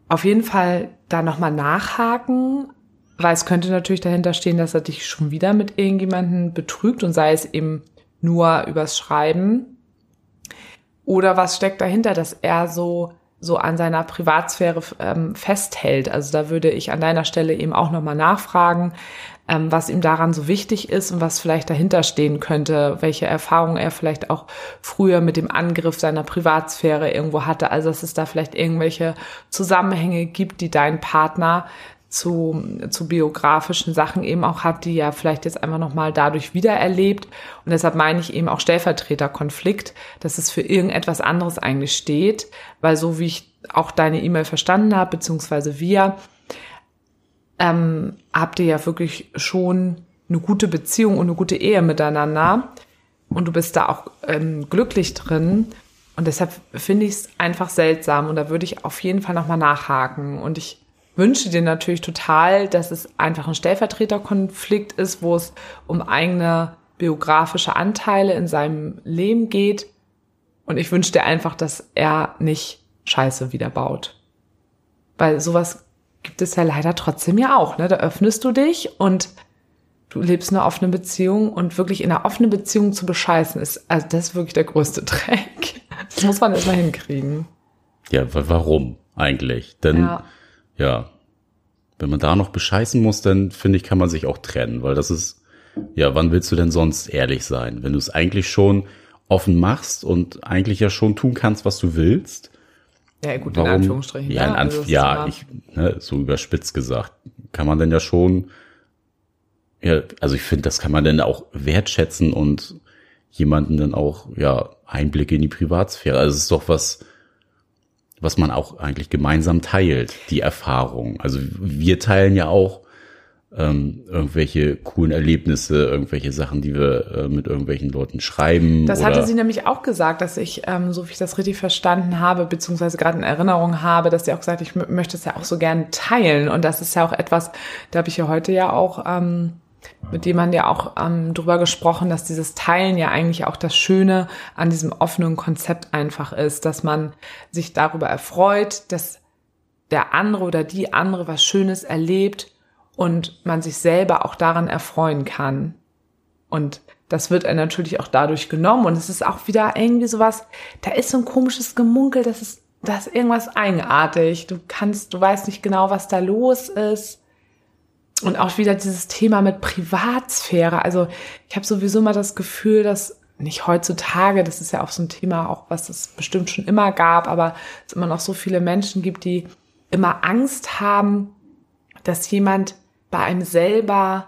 S2: auf jeden Fall da nochmal nachhaken, weil es könnte natürlich dahinter stehen, dass er dich schon wieder mit irgendjemanden betrügt und sei es eben nur übers Schreiben. Oder was steckt dahinter, dass er so so an seiner Privatsphäre ähm, festhält. Also da würde ich an deiner Stelle eben auch nochmal nachfragen, ähm, was ihm daran so wichtig ist und was vielleicht dahinter stehen könnte, welche Erfahrungen er vielleicht auch früher mit dem Angriff seiner Privatsphäre irgendwo hatte. Also dass es da vielleicht irgendwelche Zusammenhänge gibt, die dein Partner zu, zu biografischen Sachen eben auch hat, die ja vielleicht jetzt einfach nochmal dadurch wiedererlebt. Und deshalb meine ich eben auch Stellvertreterkonflikt, dass es für irgendetwas anderes eigentlich steht, weil so wie ich auch deine E-Mail verstanden habe, beziehungsweise wir, ähm, habt ihr ja wirklich schon eine gute Beziehung und eine gute Ehe miteinander. Und du bist da auch ähm, glücklich drin. Und deshalb finde ich es einfach seltsam. Und da würde ich auf jeden Fall nochmal nachhaken. Und ich wünsche dir natürlich total, dass es einfach ein Stellvertreterkonflikt ist, wo es um eigene biografische Anteile in seinem Leben geht. Und ich wünsche dir einfach, dass er nicht Scheiße wieder baut. Weil sowas gibt es ja leider trotzdem ja auch. Ne? Da öffnest du dich und du lebst eine offene Beziehung und wirklich in einer offenen Beziehung zu bescheißen ist, also das ist wirklich der größte (laughs) Dreck. Das muss man erstmal hinkriegen.
S1: Ja, warum eigentlich? Denn ja. Ja, wenn man da noch bescheißen muss, dann finde ich, kann man sich auch trennen, weil das ist, ja, wann willst du denn sonst ehrlich sein? Wenn du es eigentlich schon offen machst und eigentlich ja schon tun kannst, was du willst,
S2: ja, gut, Warum? in Anführungsstrichen.
S1: Ja, in? Anf also ja ich, ne, so überspitzt gesagt, kann man denn ja schon, ja, also ich finde, das kann man denn auch wertschätzen und jemanden dann auch, ja, Einblicke in die Privatsphäre. Also es ist doch was, was man auch eigentlich gemeinsam teilt, die Erfahrung. Also wir teilen ja auch ähm, irgendwelche coolen Erlebnisse, irgendwelche Sachen, die wir äh, mit irgendwelchen Leuten schreiben.
S2: Das hatte sie nämlich auch gesagt, dass ich, ähm, so wie ich das richtig verstanden habe, beziehungsweise gerade in Erinnerung habe, dass sie auch gesagt, ich möchte es ja auch so gern teilen. Und das ist ja auch etwas, da habe ich ja heute ja auch ähm, mit jemandem ja auch ähm, drüber gesprochen, dass dieses Teilen ja eigentlich auch das Schöne an diesem offenen Konzept einfach ist, dass man sich darüber erfreut, dass der andere oder die andere was Schönes erlebt und man sich selber auch daran erfreuen kann. Und das wird er natürlich auch dadurch genommen und es ist auch wieder irgendwie sowas, da ist so ein komisches Gemunkel, das ist, das ist irgendwas eigenartig. Du kannst, du weißt nicht genau, was da los ist. Und auch wieder dieses Thema mit Privatsphäre. Also ich habe sowieso mal das Gefühl, dass nicht heutzutage, das ist ja auch so ein Thema, auch was es bestimmt schon immer gab, aber es immer noch so viele Menschen gibt, die immer Angst haben, dass jemand bei einem selber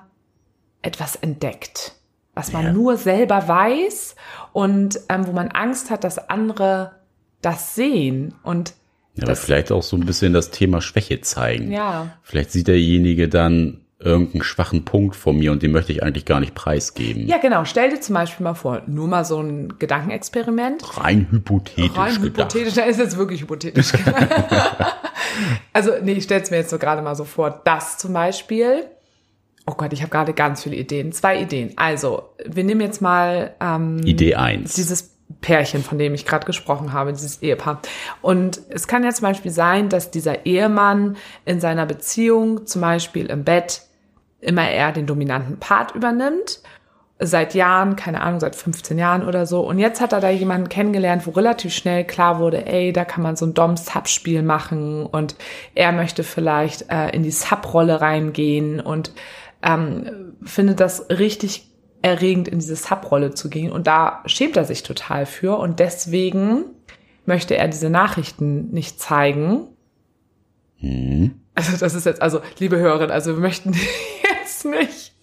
S2: etwas entdeckt, was man ja. nur selber weiß und ähm, wo man Angst hat, dass andere das sehen und
S1: ja, aber vielleicht auch so ein bisschen das Thema Schwäche zeigen.
S2: Ja.
S1: Vielleicht sieht derjenige dann irgendeinen schwachen Punkt von mir und den möchte ich eigentlich gar nicht preisgeben.
S2: Ja, genau. Stell dir zum Beispiel mal vor, nur mal so ein Gedankenexperiment.
S1: Rein hypothetisch. Rein
S2: hypothetisch, da ist jetzt wirklich hypothetisch. (laughs) also, nee, ich stelle es mir jetzt so gerade mal so vor, das zum Beispiel. Oh Gott, ich habe gerade ganz viele Ideen. Zwei Ideen. Also, wir nehmen jetzt mal ähm,
S1: Idee eins.
S2: Dieses Pärchen, von dem ich gerade gesprochen habe, dieses Ehepaar. Und es kann ja zum Beispiel sein, dass dieser Ehemann in seiner Beziehung, zum Beispiel im Bett, immer eher den dominanten Part übernimmt. Seit Jahren, keine Ahnung, seit 15 Jahren oder so. Und jetzt hat er da jemanden kennengelernt, wo relativ schnell klar wurde, ey, da kann man so ein Dom-Sub-Spiel machen und er möchte vielleicht äh, in die Sub-Rolle reingehen und ähm, findet das richtig erregend, in diese Sub-Rolle zu gehen. Und da schämt er sich total für. Und deswegen möchte er diese Nachrichten nicht zeigen. Mhm. Also das ist jetzt, also liebe Hörerin, also wir möchten (laughs) jetzt nicht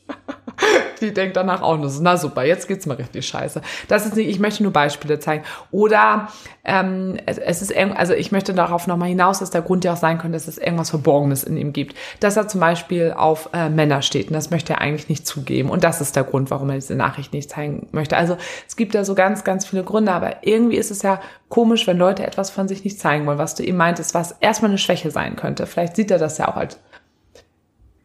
S2: die denkt danach auch nur so, na super, jetzt geht's mal richtig scheiße. Das ist nicht, ich möchte nur Beispiele zeigen. Oder ähm, es, ist also ich möchte darauf nochmal hinaus, dass der Grund ja auch sein könnte, dass es irgendwas Verborgenes in ihm gibt. Dass er zum Beispiel auf äh, Männer steht und das möchte er eigentlich nicht zugeben. Und das ist der Grund, warum er diese Nachricht nicht zeigen möchte. Also es gibt da so ganz, ganz viele Gründe, aber irgendwie ist es ja komisch, wenn Leute etwas von sich nicht zeigen wollen, was du ihm meintest, was erstmal eine Schwäche sein könnte. Vielleicht sieht er das ja auch als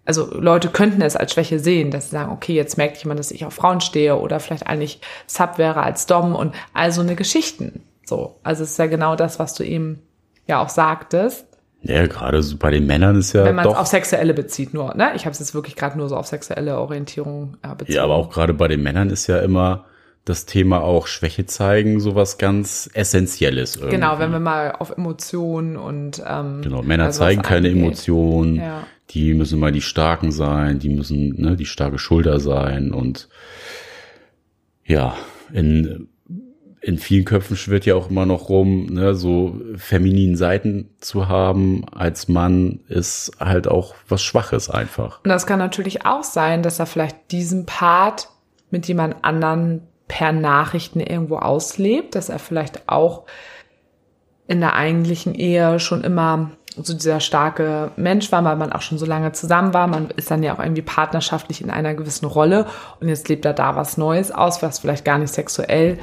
S2: also Leute könnten es als Schwäche sehen, dass sie sagen, okay, jetzt merkt jemand, dass ich auf Frauen stehe oder vielleicht eigentlich Sub wäre als Dom und all so eine Geschichten. So, also es ist ja genau das, was du eben ja auch sagtest.
S1: Ja, gerade so bei den Männern ist ja
S2: Wenn man es auf sexuelle bezieht nur, ne? Ich habe es jetzt wirklich gerade nur so auf sexuelle Orientierung
S1: äh, bezogen. Ja, aber auch gerade bei den Männern ist ja immer das Thema auch Schwäche zeigen, sowas ganz Essentielles.
S2: Irgendwie. Genau, wenn wir mal auf Emotionen und ähm,
S1: genau Männer also zeigen keine Emotionen, ja. Die müssen mal die Starken sein, die müssen ne, die starke Schulter sein und ja in in vielen Köpfen schwirrt ja auch immer noch rum, ne, so femininen Seiten zu haben als Mann ist halt auch was Schwaches einfach.
S2: Und das kann natürlich auch sein, dass er vielleicht diesen Part mit jemand anderen per Nachrichten irgendwo auslebt, dass er vielleicht auch in der eigentlichen Ehe schon immer so dieser starke Mensch war, weil man auch schon so lange zusammen war. Man ist dann ja auch irgendwie partnerschaftlich in einer gewissen Rolle und jetzt lebt er da was Neues aus, was vielleicht gar nicht sexuell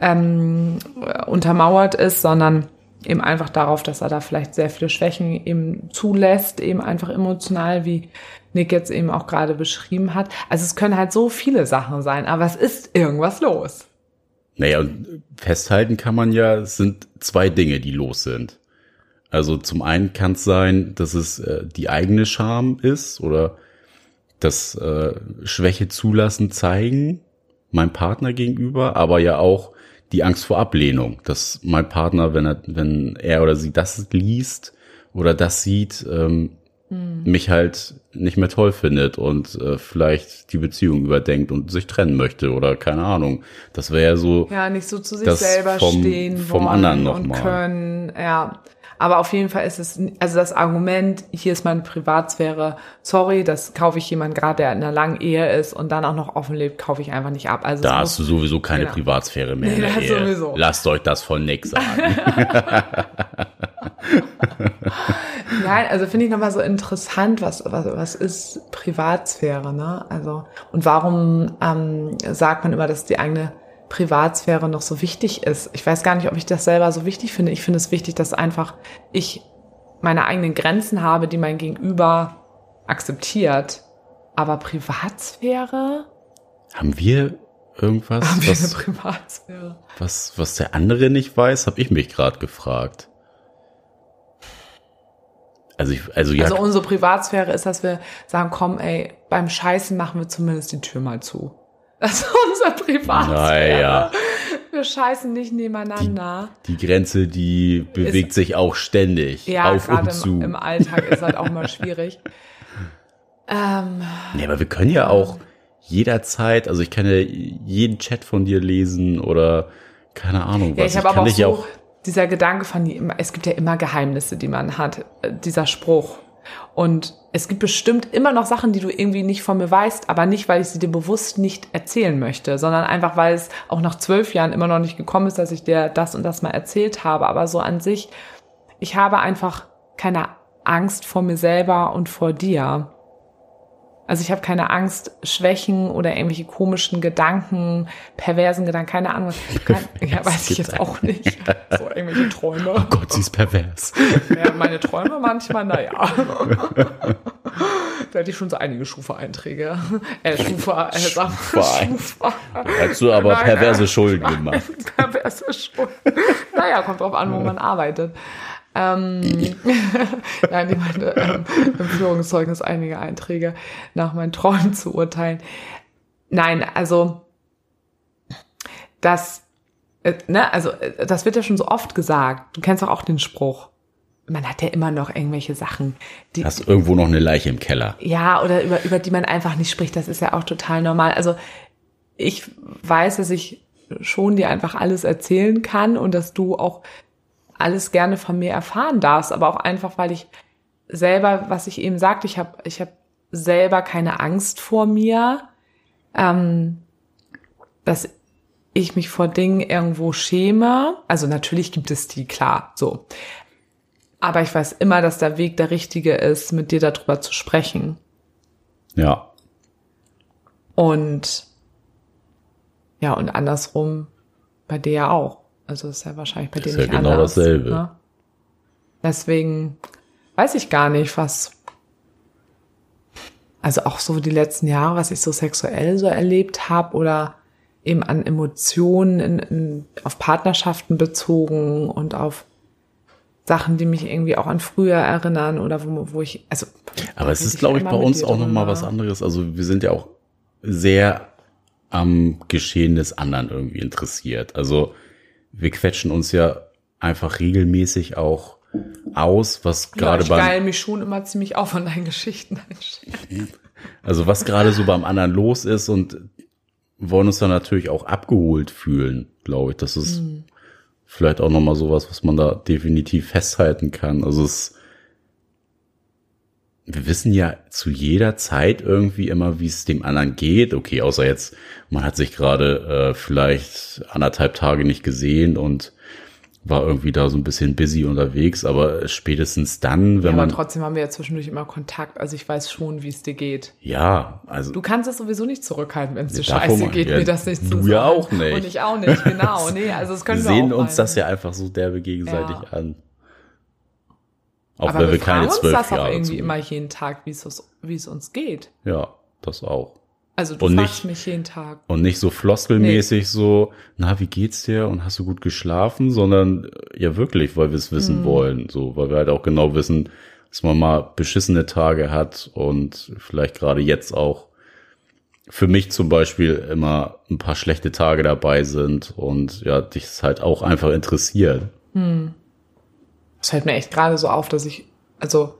S2: ähm, untermauert ist, sondern eben einfach darauf, dass er da vielleicht sehr viele Schwächen eben zulässt, eben einfach emotional, wie Nick jetzt eben auch gerade beschrieben hat. Also es können halt so viele Sachen sein, aber es ist irgendwas los.
S1: Naja, festhalten kann man ja, es sind zwei Dinge, die los sind. Also zum einen kann es sein, dass es äh, die eigene Scham ist oder das äh, Schwäche zulassen, zeigen, meinem Partner gegenüber, aber ja auch die Angst vor Ablehnung, dass mein Partner, wenn er, wenn er oder sie das liest oder das sieht, ähm, hm. mich halt nicht mehr toll findet und äh, vielleicht die Beziehung überdenkt und sich trennen möchte oder keine Ahnung. Das wäre ja so.
S2: Ja, nicht so zu sich selber vom, stehen
S1: vom anderen noch
S2: und
S1: mal.
S2: können. Ja, aber auf jeden Fall ist es, also das Argument, hier ist meine Privatsphäre, sorry, das kaufe ich jemand gerade, der in einer langen Ehe ist und dann auch noch offen lebt, kaufe ich einfach nicht ab. Also
S1: da hast du sowieso keine genau. Privatsphäre mehr nee, in der Ehe. Sowieso. Lasst euch das von Nick sagen. (laughs) (laughs)
S2: Nein, also finde ich nochmal so interessant, was, was, was ist Privatsphäre, ne? Also, und warum ähm, sagt man immer, dass die eigene Privatsphäre noch so wichtig ist. Ich weiß gar nicht, ob ich das selber so wichtig finde. Ich finde es wichtig, dass einfach ich meine eigenen Grenzen habe, die mein Gegenüber akzeptiert. Aber Privatsphäre?
S1: Haben wir irgendwas,
S2: Haben wir was, Privatsphäre?
S1: was, was der andere nicht weiß, habe ich mich gerade gefragt. Also, ich, also, ja.
S2: also unsere Privatsphäre ist, dass wir sagen, komm, ey, beim Scheißen machen wir zumindest die Tür mal zu. Das ist unser Privatsphäre.
S1: Naja.
S2: Wir scheißen nicht nebeneinander.
S1: Die, die Grenze, die bewegt ist, sich auch ständig ja, auf und zu.
S2: Im, Alltag ist halt auch mal schwierig.
S1: Ähm, (laughs) nee, aber wir können ja auch jederzeit, also ich kann ja jeden Chat von dir lesen oder keine Ahnung
S2: was. Ja, ich habe aber auch, so, auch dieser Gedanke von, es gibt ja immer Geheimnisse, die man hat, äh, dieser Spruch. Und es gibt bestimmt immer noch Sachen, die du irgendwie nicht von mir weißt, aber nicht, weil ich sie dir bewusst nicht erzählen möchte, sondern einfach, weil es auch nach zwölf Jahren immer noch nicht gekommen ist, dass ich dir das und das mal erzählt habe. Aber so an sich, ich habe einfach keine Angst vor mir selber und vor dir. Also ich habe keine Angst, Schwächen oder irgendwelche komischen Gedanken, perversen Gedanken, keine Ahnung. (laughs) Kein, ja, weiß ich jetzt auch nicht. (laughs) So irgendwelche Träume.
S1: Oh Gott, sie ist pervers. (laughs)
S2: Ja, meine Träume manchmal, naja. da hatte ich schon so einige Schufa-Einträge. Äh, Schufa, äh, Schufa.
S1: Schufa. Hast du aber nein, perverse Schulden gemacht.
S2: Perverse Schulden. Naja, kommt drauf an, wo man arbeitet. Ähm, (laughs) Nein, ich meine, ähm, im Führungszeugnis einige Einträge nach meinen Träumen zu urteilen. Nein, also das, äh, ne, also äh, das wird ja schon so oft gesagt. Du kennst doch auch den Spruch. Man hat ja immer noch irgendwelche Sachen.
S1: Die, Hast irgendwo noch eine Leiche im Keller?
S2: Ja, oder über, über die man einfach nicht spricht. Das ist ja auch total normal. Also ich weiß, dass ich schon dir einfach alles erzählen kann und dass du auch alles gerne von mir erfahren darfst, aber auch einfach, weil ich selber, was ich eben sagte, ich habe ich hab selber keine Angst vor mir, ähm, dass ich mich vor Dingen irgendwo schäme. Also natürlich gibt es die, klar, so. Aber ich weiß immer, dass der Weg der richtige ist, mit dir darüber zu sprechen.
S1: Ja.
S2: Und ja, und andersrum bei dir ja auch. Also ist ja wahrscheinlich bei dir nicht ja genau anders. dasselbe. Ne? Deswegen weiß ich gar nicht, was. Also auch so die letzten Jahre, was ich so sexuell so erlebt habe oder eben an Emotionen in, in, auf Partnerschaften bezogen und auf Sachen, die mich irgendwie auch an früher erinnern oder wo, wo ich, also.
S1: Aber es ist, glaube ich, bei uns auch nochmal was anderes. Also wir sind ja auch sehr am Geschehen des anderen irgendwie interessiert. Also wir quetschen uns ja einfach regelmäßig auch aus, was gerade ja,
S2: beim... Ich geil mich schon immer ziemlich auf an deinen Geschichten.
S1: also was gerade so beim anderen los ist und wollen uns dann natürlich auch abgeholt fühlen. glaube ich. Das ist mhm. vielleicht auch nochmal sowas, was man da definitiv festhalten kann. Also es, wir wissen ja zu jeder Zeit irgendwie immer, wie es dem anderen geht. Okay, außer jetzt, man hat sich gerade äh, vielleicht anderthalb Tage nicht gesehen und war irgendwie da so ein bisschen busy unterwegs, aber spätestens dann, wenn ja, man.
S2: Aber trotzdem haben wir ja zwischendurch immer Kontakt, also ich weiß schon, wie es dir geht.
S1: Ja, also.
S2: Du kannst es sowieso nicht zurückhalten, wenn es dir scheiße geht,
S1: ja,
S2: mir das nicht
S1: zu Du ja auch nicht.
S2: Und ich auch nicht, genau. (laughs) Nee, also es können
S1: wir,
S2: wir
S1: sehen uns das ja einfach so derbe gegenseitig ja. an.
S2: Auch aber wenn wir, wir keine zwölf Jahre uns das auch irgendwie immer jeden Tag, wie es, uns geht.
S1: Ja, das auch.
S2: Also du und fragst nicht, mich jeden Tag.
S1: Und nicht so floskelmäßig nee. so, na, wie geht's dir und hast du gut geschlafen, sondern ja wirklich, weil wir es wissen hm. wollen, so, weil wir halt auch genau wissen, dass man mal beschissene Tage hat und vielleicht gerade jetzt auch für mich zum Beispiel immer ein paar schlechte Tage dabei sind und ja, dich es halt auch einfach interessiert. Hm.
S2: Es fällt mir echt gerade so auf, dass ich, also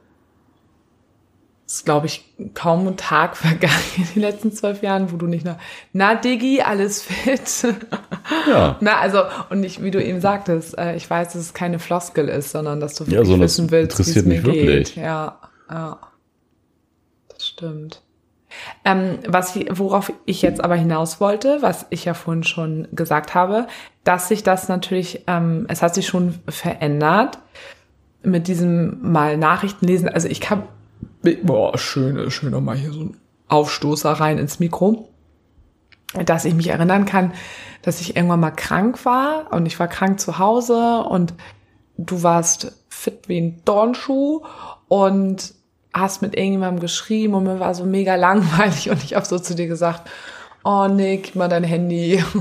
S2: ist, glaube ich, kaum ein Tag (laughs) vergangen in den letzten zwölf Jahren, wo du nicht nach, na Diggi, alles fit. (laughs) Ja. Na, also, und nicht, wie du eben sagtest, äh, ich weiß, dass es keine Floskel ist, sondern dass du wirklich ja, wissen willst, wie es mir wirklich. geht. Ja, ja. Das stimmt. Ähm, was, worauf ich jetzt aber hinaus wollte, was ich ja vorhin schon gesagt habe, dass sich das natürlich, ähm, es hat sich schon verändert mit diesem mal Nachrichten lesen. Also ich kann boah, schön, schön nochmal hier so ein Aufstoßer rein ins Mikro, dass ich mich erinnern kann, dass ich irgendwann mal krank war und ich war krank zu Hause und du warst fit wie ein Dornschuh und hast mit irgendjemandem geschrieben und mir war so mega langweilig und ich habe so zu dir gesagt, oh Nick, mal dein Handy. (laughs)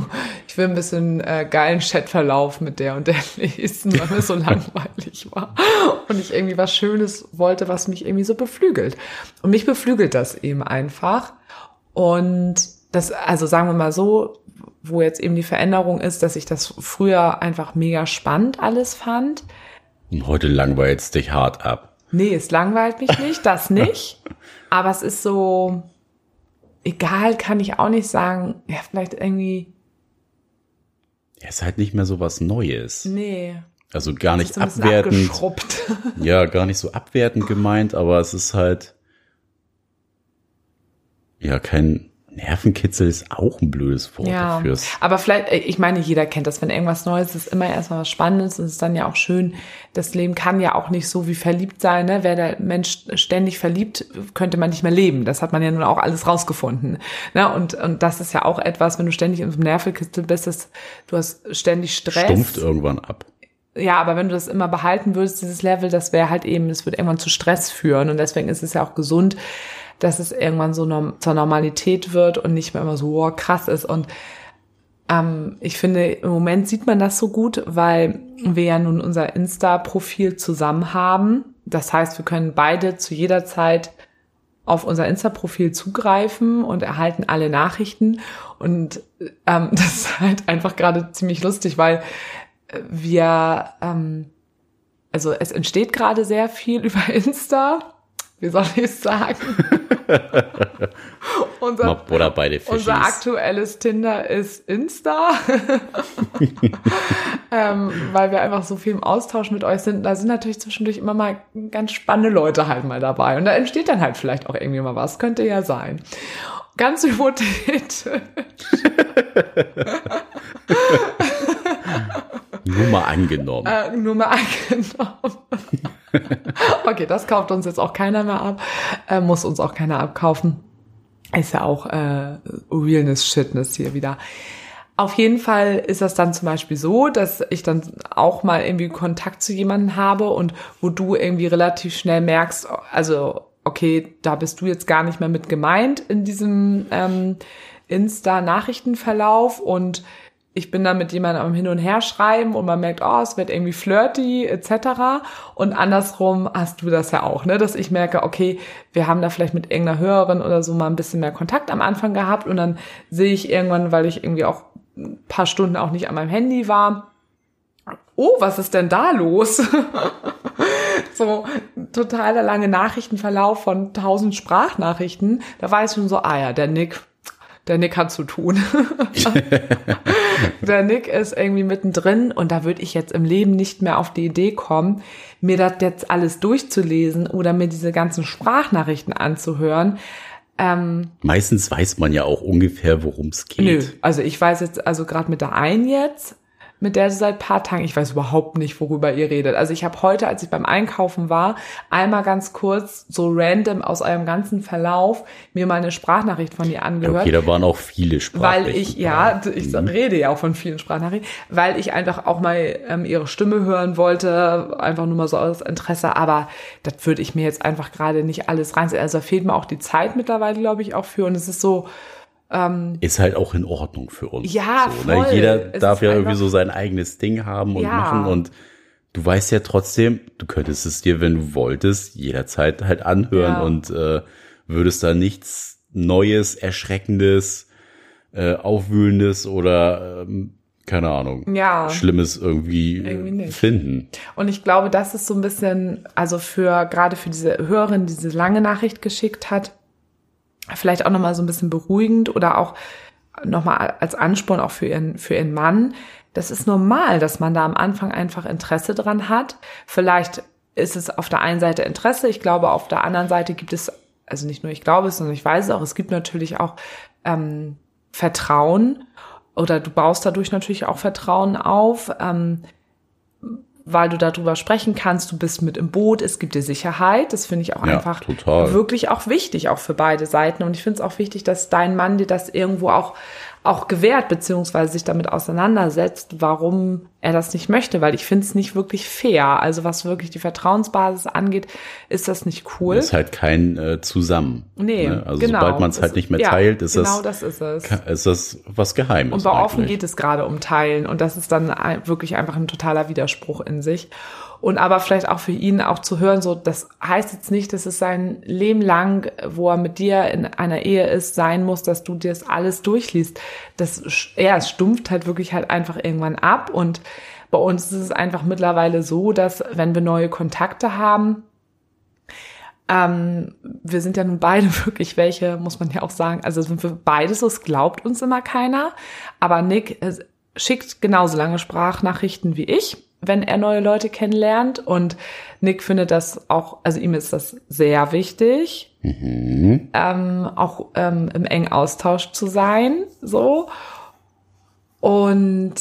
S2: Ich will ein bisschen äh, geilen Chatverlauf mit der und der lesen, weil mir so (laughs) langweilig war. Und ich irgendwie was Schönes wollte, was mich irgendwie so beflügelt. Und mich beflügelt das eben einfach. Und das, also sagen wir mal so, wo jetzt eben die Veränderung ist, dass ich das früher einfach mega spannend alles fand.
S1: Und heute langweilt es dich hart ab.
S2: Nee, es langweilt mich nicht, das (laughs) nicht. Aber es ist so, egal kann ich auch nicht sagen. Ja, vielleicht irgendwie.
S1: Ja, ist halt nicht mehr so was Neues.
S2: Nee.
S1: Also gar nicht abwertend. (laughs) Ja, gar nicht so abwertend gemeint, aber es ist halt ja kein Nervenkitzel ist auch ein blödes Wort ja, dafür.
S2: Aber vielleicht, äh, ich meine, jeder kennt das, wenn irgendwas Neues ist, immer erstmal was Spannendes und es ist dann ja auch schön. Das Leben kann ja auch nicht so wie verliebt sein. Ne? Wäre der Mensch ständig verliebt, könnte man nicht mehr leben. Das hat man ja nun auch alles rausgefunden. Ne? Und, und das ist ja auch etwas, wenn du ständig in so einem Nervenkitzel bist, dass du hast ständig Stress.
S1: Stumpft irgendwann ab.
S2: Ja, aber wenn du das immer behalten würdest, dieses Level, das wäre halt eben, das würde irgendwann zu Stress führen. Und deswegen ist es ja auch gesund, dass es irgendwann so norm zur Normalität wird und nicht mehr immer so wow, krass ist. Und ähm, ich finde, im Moment sieht man das so gut, weil wir ja nun unser Insta-Profil zusammen haben. Das heißt, wir können beide zu jeder Zeit auf unser Insta-Profil zugreifen und erhalten alle Nachrichten. Und ähm, (laughs) das ist halt einfach gerade ziemlich lustig, weil wir, ähm, also es entsteht gerade sehr viel (laughs) über Insta wie soll ich es sagen? (laughs) unser,
S1: Oder beide
S2: unser aktuelles Tinder ist Insta, (laughs) ähm, weil wir einfach so viel im Austausch mit euch sind. Da sind natürlich zwischendurch immer mal ganz spannende Leute halt mal dabei. Und da entsteht dann halt vielleicht auch irgendwie mal was. Könnte ja sein. Ganz hypothetisch. (laughs)
S1: Nur mal angenommen.
S2: Äh, nur mal angenommen. (laughs) okay, das kauft uns jetzt auch keiner mehr ab. Äh, muss uns auch keiner abkaufen. Ist ja auch äh, Realness-Shitness hier wieder. Auf jeden Fall ist das dann zum Beispiel so, dass ich dann auch mal irgendwie Kontakt zu jemandem habe und wo du irgendwie relativ schnell merkst, also okay, da bist du jetzt gar nicht mehr mit gemeint in diesem ähm, Insta-Nachrichtenverlauf und ich bin da mit jemandem am Hin und Her schreiben und man merkt, oh, es wird irgendwie flirty etc. Und andersrum hast du das ja auch, ne, dass ich merke, okay, wir haben da vielleicht mit irgendeiner Hörerin oder so mal ein bisschen mehr Kontakt am Anfang gehabt und dann sehe ich irgendwann, weil ich irgendwie auch ein paar Stunden auch nicht an meinem Handy war, oh, was ist denn da los? (laughs) so totaler lange Nachrichtenverlauf von tausend Sprachnachrichten. Da war ich schon so, ah ja, der Nick, der Nick hat zu tun. (laughs) der Nick ist irgendwie mittendrin und da würde ich jetzt im Leben nicht mehr auf die Idee kommen, mir das jetzt alles durchzulesen oder mir diese ganzen Sprachnachrichten anzuhören.
S1: Ähm, Meistens weiß man ja auch ungefähr, worum es geht. Nö,
S2: also ich weiß jetzt, also gerade mit der einen jetzt, mit der seit paar Tagen, ich weiß überhaupt nicht, worüber ihr redet. Also ich habe heute, als ich beim Einkaufen war, einmal ganz kurz so random aus eurem ganzen Verlauf mir mal eine Sprachnachricht von ihr angehört.
S1: Okay, da waren auch viele Sprachnachrichten.
S2: Weil ich, ja, ich mhm. rede ja auch von vielen Sprachnachrichten, weil ich einfach auch mal ähm, ihre Stimme hören wollte, einfach nur mal so aus Interesse, aber das würde ich mir jetzt einfach gerade nicht alles rein. Also da fehlt mir auch die Zeit mittlerweile, glaube ich, auch für und es ist so,
S1: ähm, ist halt auch in Ordnung für uns.
S2: Ja,
S1: so, ne? voll. Jeder es darf ja irgendwie so sein eigenes Ding haben und ja. machen und du weißt ja trotzdem, du könntest es dir, wenn du wolltest, jederzeit halt anhören ja. und äh, würdest da nichts Neues, Erschreckendes, äh, Aufwühlendes oder ähm, keine Ahnung,
S2: ja,
S1: Schlimmes irgendwie, irgendwie finden.
S2: Und ich glaube, das ist so ein bisschen, also für gerade für diese Hörerin, die diese lange Nachricht geschickt hat, vielleicht auch nochmal so ein bisschen beruhigend oder auch nochmal als Ansporn auch für ihren, für ihren Mann. Das ist normal, dass man da am Anfang einfach Interesse dran hat. Vielleicht ist es auf der einen Seite Interesse. Ich glaube, auf der anderen Seite gibt es, also nicht nur ich glaube es, sondern ich weiß es auch, es gibt natürlich auch ähm, Vertrauen oder du baust dadurch natürlich auch Vertrauen auf. Ähm, weil du darüber sprechen kannst, du bist mit im Boot, es gibt dir Sicherheit. Das finde ich auch ja, einfach total. wirklich auch wichtig, auch für beide Seiten. Und ich finde es auch wichtig, dass dein Mann dir das irgendwo auch auch gewährt, beziehungsweise sich damit auseinandersetzt, warum er das nicht möchte, weil ich finde es nicht wirklich fair. Also was wirklich die Vertrauensbasis angeht, ist das nicht cool.
S1: Ist halt kein äh, Zusammen. Nee, ne? Also genau. sobald man es halt nicht mehr teilt, ist,
S2: genau
S1: das,
S2: das ist, es.
S1: ist das was Geheimes.
S2: Und bei Offen geht es gerade um Teilen und das ist dann wirklich einfach ein totaler Widerspruch in sich. Und aber vielleicht auch für ihn auch zu hören, so, das heißt jetzt nicht, dass es sein Leben lang, wo er mit dir in einer Ehe ist, sein muss, dass du dir das alles durchliest. Das, ja, es stumpft halt wirklich halt einfach irgendwann ab. Und bei uns ist es einfach mittlerweile so, dass wenn wir neue Kontakte haben, ähm, wir sind ja nun beide (laughs) wirklich welche, muss man ja auch sagen. Also sind wir beide so, es glaubt uns immer keiner. Aber Nick äh, schickt genauso lange Sprachnachrichten wie ich wenn er neue Leute kennenlernt. Und Nick findet das auch, also ihm ist das sehr wichtig, mhm. ähm, auch ähm, im engen Austausch zu sein, so. Und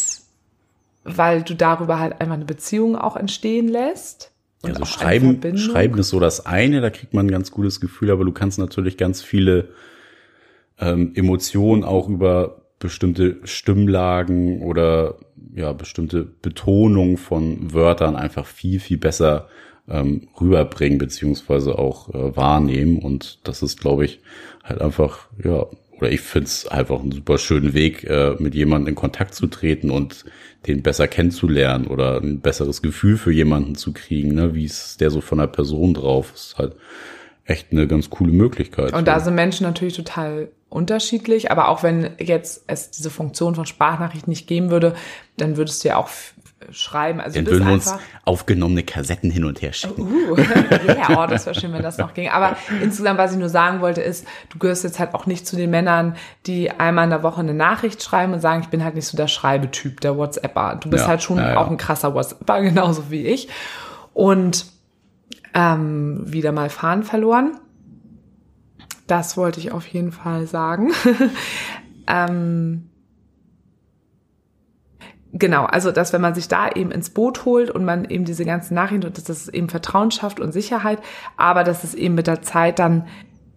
S2: weil du darüber halt einfach eine Beziehung auch entstehen lässt.
S1: Also schreiben, schreiben ist so das eine, da kriegt man ein ganz gutes Gefühl, aber du kannst natürlich ganz viele ähm, Emotionen auch über bestimmte Stimmlagen oder ja bestimmte Betonung von Wörtern einfach viel, viel besser ähm, rüberbringen beziehungsweise auch äh, wahrnehmen. Und das ist, glaube ich, halt einfach, ja, oder ich finde es einfach einen super schönen Weg, äh, mit jemandem in Kontakt zu treten und den besser kennenzulernen oder ein besseres Gefühl für jemanden zu kriegen, ne? wie ist der so von der Person drauf. Ist halt echt eine ganz coole Möglichkeit.
S2: Und da sind Menschen natürlich total unterschiedlich, aber auch wenn jetzt es diese Funktion von Sprachnachricht nicht geben würde, dann würdest du ja auch schreiben.
S1: Also dann würden wir uns aufgenommene Kassetten hin und her schicken.
S2: Uh, (laughs) ja, oh, das wäre schön, wenn das noch ging. Aber insgesamt, was ich nur sagen wollte, ist, du gehörst jetzt halt auch nicht zu den Männern, die einmal in der Woche eine Nachricht schreiben und sagen, ich bin halt nicht so der Schreibetyp, der WhatsApper. Du bist ja, halt schon ja, ja. auch ein krasser WhatsApper, (laughs) genauso wie ich. Und ähm, wieder mal Fahren verloren. Das wollte ich auf jeden Fall sagen. (laughs) ähm, genau, also dass wenn man sich da eben ins Boot holt und man eben diese ganzen Nachrichten, dass das eben Vertrauen schafft und Sicherheit, aber dass es eben mit der Zeit dann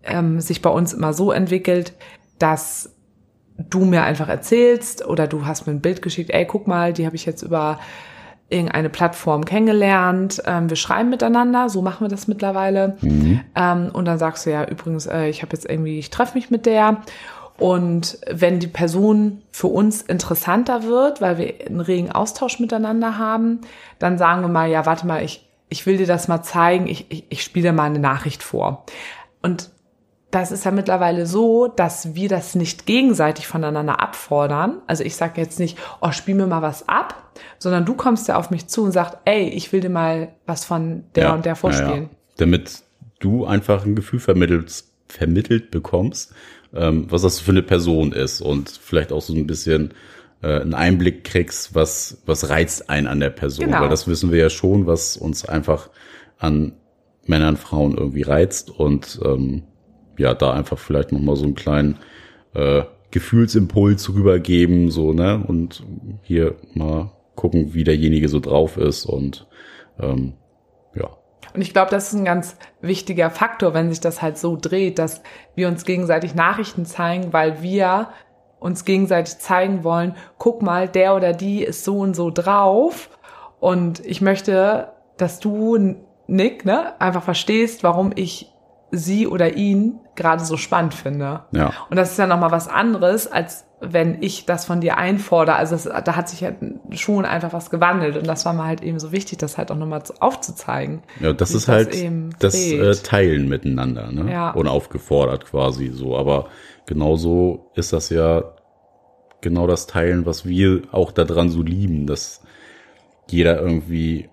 S2: ähm, sich bei uns immer so entwickelt, dass du mir einfach erzählst oder du hast mir ein Bild geschickt, ey, guck mal, die habe ich jetzt über irgendeine Plattform kennengelernt, ähm, wir schreiben miteinander, so machen wir das mittlerweile. Mhm. Ähm, und dann sagst du ja übrigens, äh, ich habe jetzt irgendwie, ich treffe mich mit der. Und wenn die Person für uns interessanter wird, weil wir einen regen Austausch miteinander haben, dann sagen wir mal, ja, warte mal, ich, ich will dir das mal zeigen, ich, ich, ich spiele dir mal eine Nachricht vor. Und das ist ja mittlerweile so, dass wir das nicht gegenseitig voneinander abfordern. Also ich sage jetzt nicht, oh, spiel mir mal was ab, sondern du kommst ja auf mich zu und sagst, ey, ich will dir mal was von der ja, und der vorspielen. Ja.
S1: Damit du einfach ein Gefühl vermittelst vermittelt bekommst, ähm, was das für eine Person ist und vielleicht auch so ein bisschen äh, einen Einblick kriegst, was, was reizt einen an der Person.
S2: Genau.
S1: Weil das wissen wir ja schon, was uns einfach an Männern, Frauen irgendwie reizt und ähm, ja, da einfach vielleicht nochmal so einen kleinen äh, Gefühlsimpuls rübergeben, so, ne? Und hier mal gucken, wie derjenige so drauf ist und ähm, ja.
S2: Und ich glaube, das ist ein ganz wichtiger Faktor, wenn sich das halt so dreht, dass wir uns gegenseitig Nachrichten zeigen, weil wir uns gegenseitig zeigen wollen, guck mal, der oder die ist so und so drauf. Und ich möchte, dass du, Nick, ne, einfach verstehst, warum ich sie oder ihn gerade so spannend finde.
S1: Ja.
S2: Und das ist ja nochmal was anderes, als wenn ich das von dir einfordere. Also es, da hat sich ja schon einfach was gewandelt. Und das war mir halt eben so wichtig, das halt auch nochmal aufzuzeigen.
S1: Ja, das ist
S2: das
S1: halt
S2: eben
S1: das äh, Teilen miteinander, ne?
S2: Ja.
S1: Unaufgefordert quasi so. Aber genauso ist das ja genau das Teilen, was wir auch daran so lieben, dass jeder irgendwie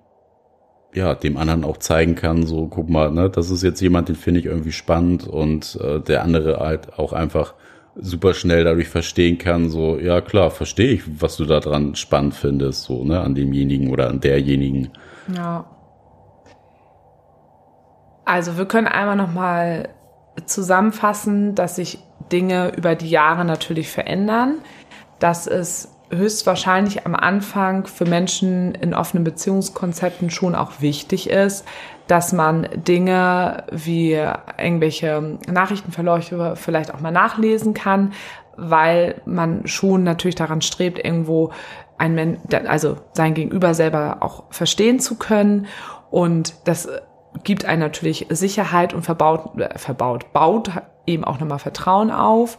S1: ja, dem anderen auch zeigen kann, so, guck mal, ne, das ist jetzt jemand, den finde ich irgendwie spannend und äh, der andere halt auch einfach super schnell dadurch verstehen kann, so, ja klar, verstehe ich, was du da dran spannend findest, so, ne, an demjenigen oder an derjenigen.
S2: Ja. Also wir können einmal nochmal zusammenfassen, dass sich Dinge über die Jahre natürlich verändern, dass es höchstwahrscheinlich am Anfang für Menschen in offenen Beziehungskonzepten schon auch wichtig ist, dass man Dinge wie irgendwelche Nachrichtenverläufe vielleicht auch mal nachlesen kann, weil man schon natürlich daran strebt, irgendwo ein Men also sein Gegenüber selber auch verstehen zu können. Und das gibt einen natürlich Sicherheit und verbaut, äh, verbaut, baut eben auch nochmal Vertrauen auf.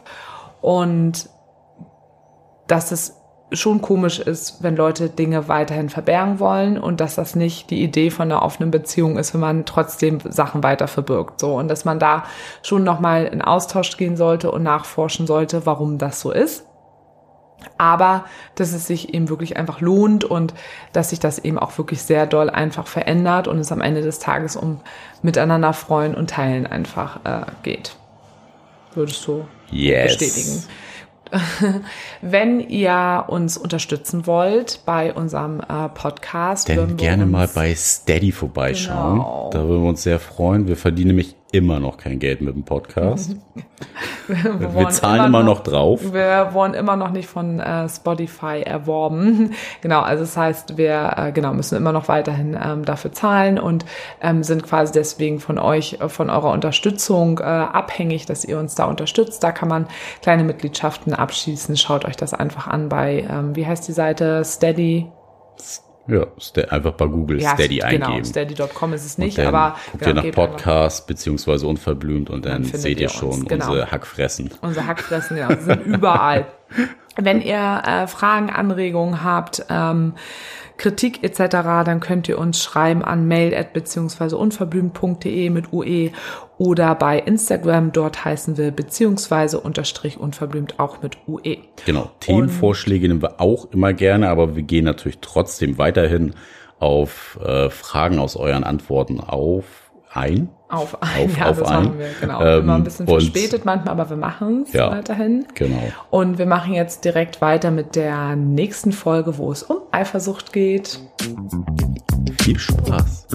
S2: Und dass es schon komisch ist, wenn Leute Dinge weiterhin verbergen wollen und dass das nicht die Idee von einer offenen Beziehung ist, wenn man trotzdem Sachen weiter verbirgt. So und dass man da schon nochmal in Austausch gehen sollte und nachforschen sollte, warum das so ist. Aber dass es sich eben wirklich einfach lohnt und dass sich das eben auch wirklich sehr doll einfach verändert und es am Ende des Tages um miteinander freuen und teilen einfach äh, geht. Würdest du
S1: Yes.
S2: bestätigen? (laughs) Wenn ihr uns unterstützen wollt bei unserem äh, Podcast,
S1: Dann gerne mal bei Steady vorbeischauen.
S2: Genau.
S1: Da würden wir uns sehr freuen. Wir verdienen nämlich immer noch kein Geld mit dem Podcast. (laughs)
S2: wir,
S1: Wir zahlen immer noch drauf.
S2: Wir wurden immer noch nicht von äh, Spotify erworben. (laughs) genau, also das heißt, wir äh, genau müssen immer noch weiterhin ähm, dafür zahlen und ähm, sind quasi deswegen von euch, äh, von eurer Unterstützung äh, abhängig, dass ihr uns da unterstützt. Da kann man kleine Mitgliedschaften abschließen. Schaut euch das einfach an bei, ähm, wie heißt die Seite? Steady.
S1: Ja, einfach bei Google Steady
S2: genau,
S1: eingeben.
S2: Steady.com ist es
S1: Und
S2: nicht,
S1: dann
S2: aber
S1: guckt
S2: genau,
S1: ihr nach Podcast beziehungsweise unverblümt und dann,
S2: Dann
S1: seht ihr
S2: ihr
S1: schon
S2: uns, genau.
S1: unsere Hackfressen.
S2: Unsere Hackfressen, genau, sie sind überall. (laughs) Wenn ihr äh, Fragen, Anregungen habt, ähm, Kritik etc., dann könnt ihr uns schreiben an mail at beziehungsweise unverblümt.de mit UE oder bei Instagram, dort heißen wir beziehungsweise unterstrich unverblümt auch mit. UE.
S1: Genau, Themenvorschläge nehmen wir auch immer gerne, aber wir gehen natürlich trotzdem weiterhin auf äh, Fragen aus euren Antworten auf ein.
S2: Auf ein,
S1: Auf-
S2: ja,
S1: auf
S2: das
S1: ein.
S2: machen wir, genau.
S1: Ähm,
S2: Immer ein bisschen
S1: und-
S2: verspätet manchmal, aber wir machen es
S1: Ja.
S2: weiterhin.
S1: Genau.
S2: Und wir machen jetzt direkt weiter mit der nächsten Folge, wo es um Eifersucht geht.
S1: Viel Spaß.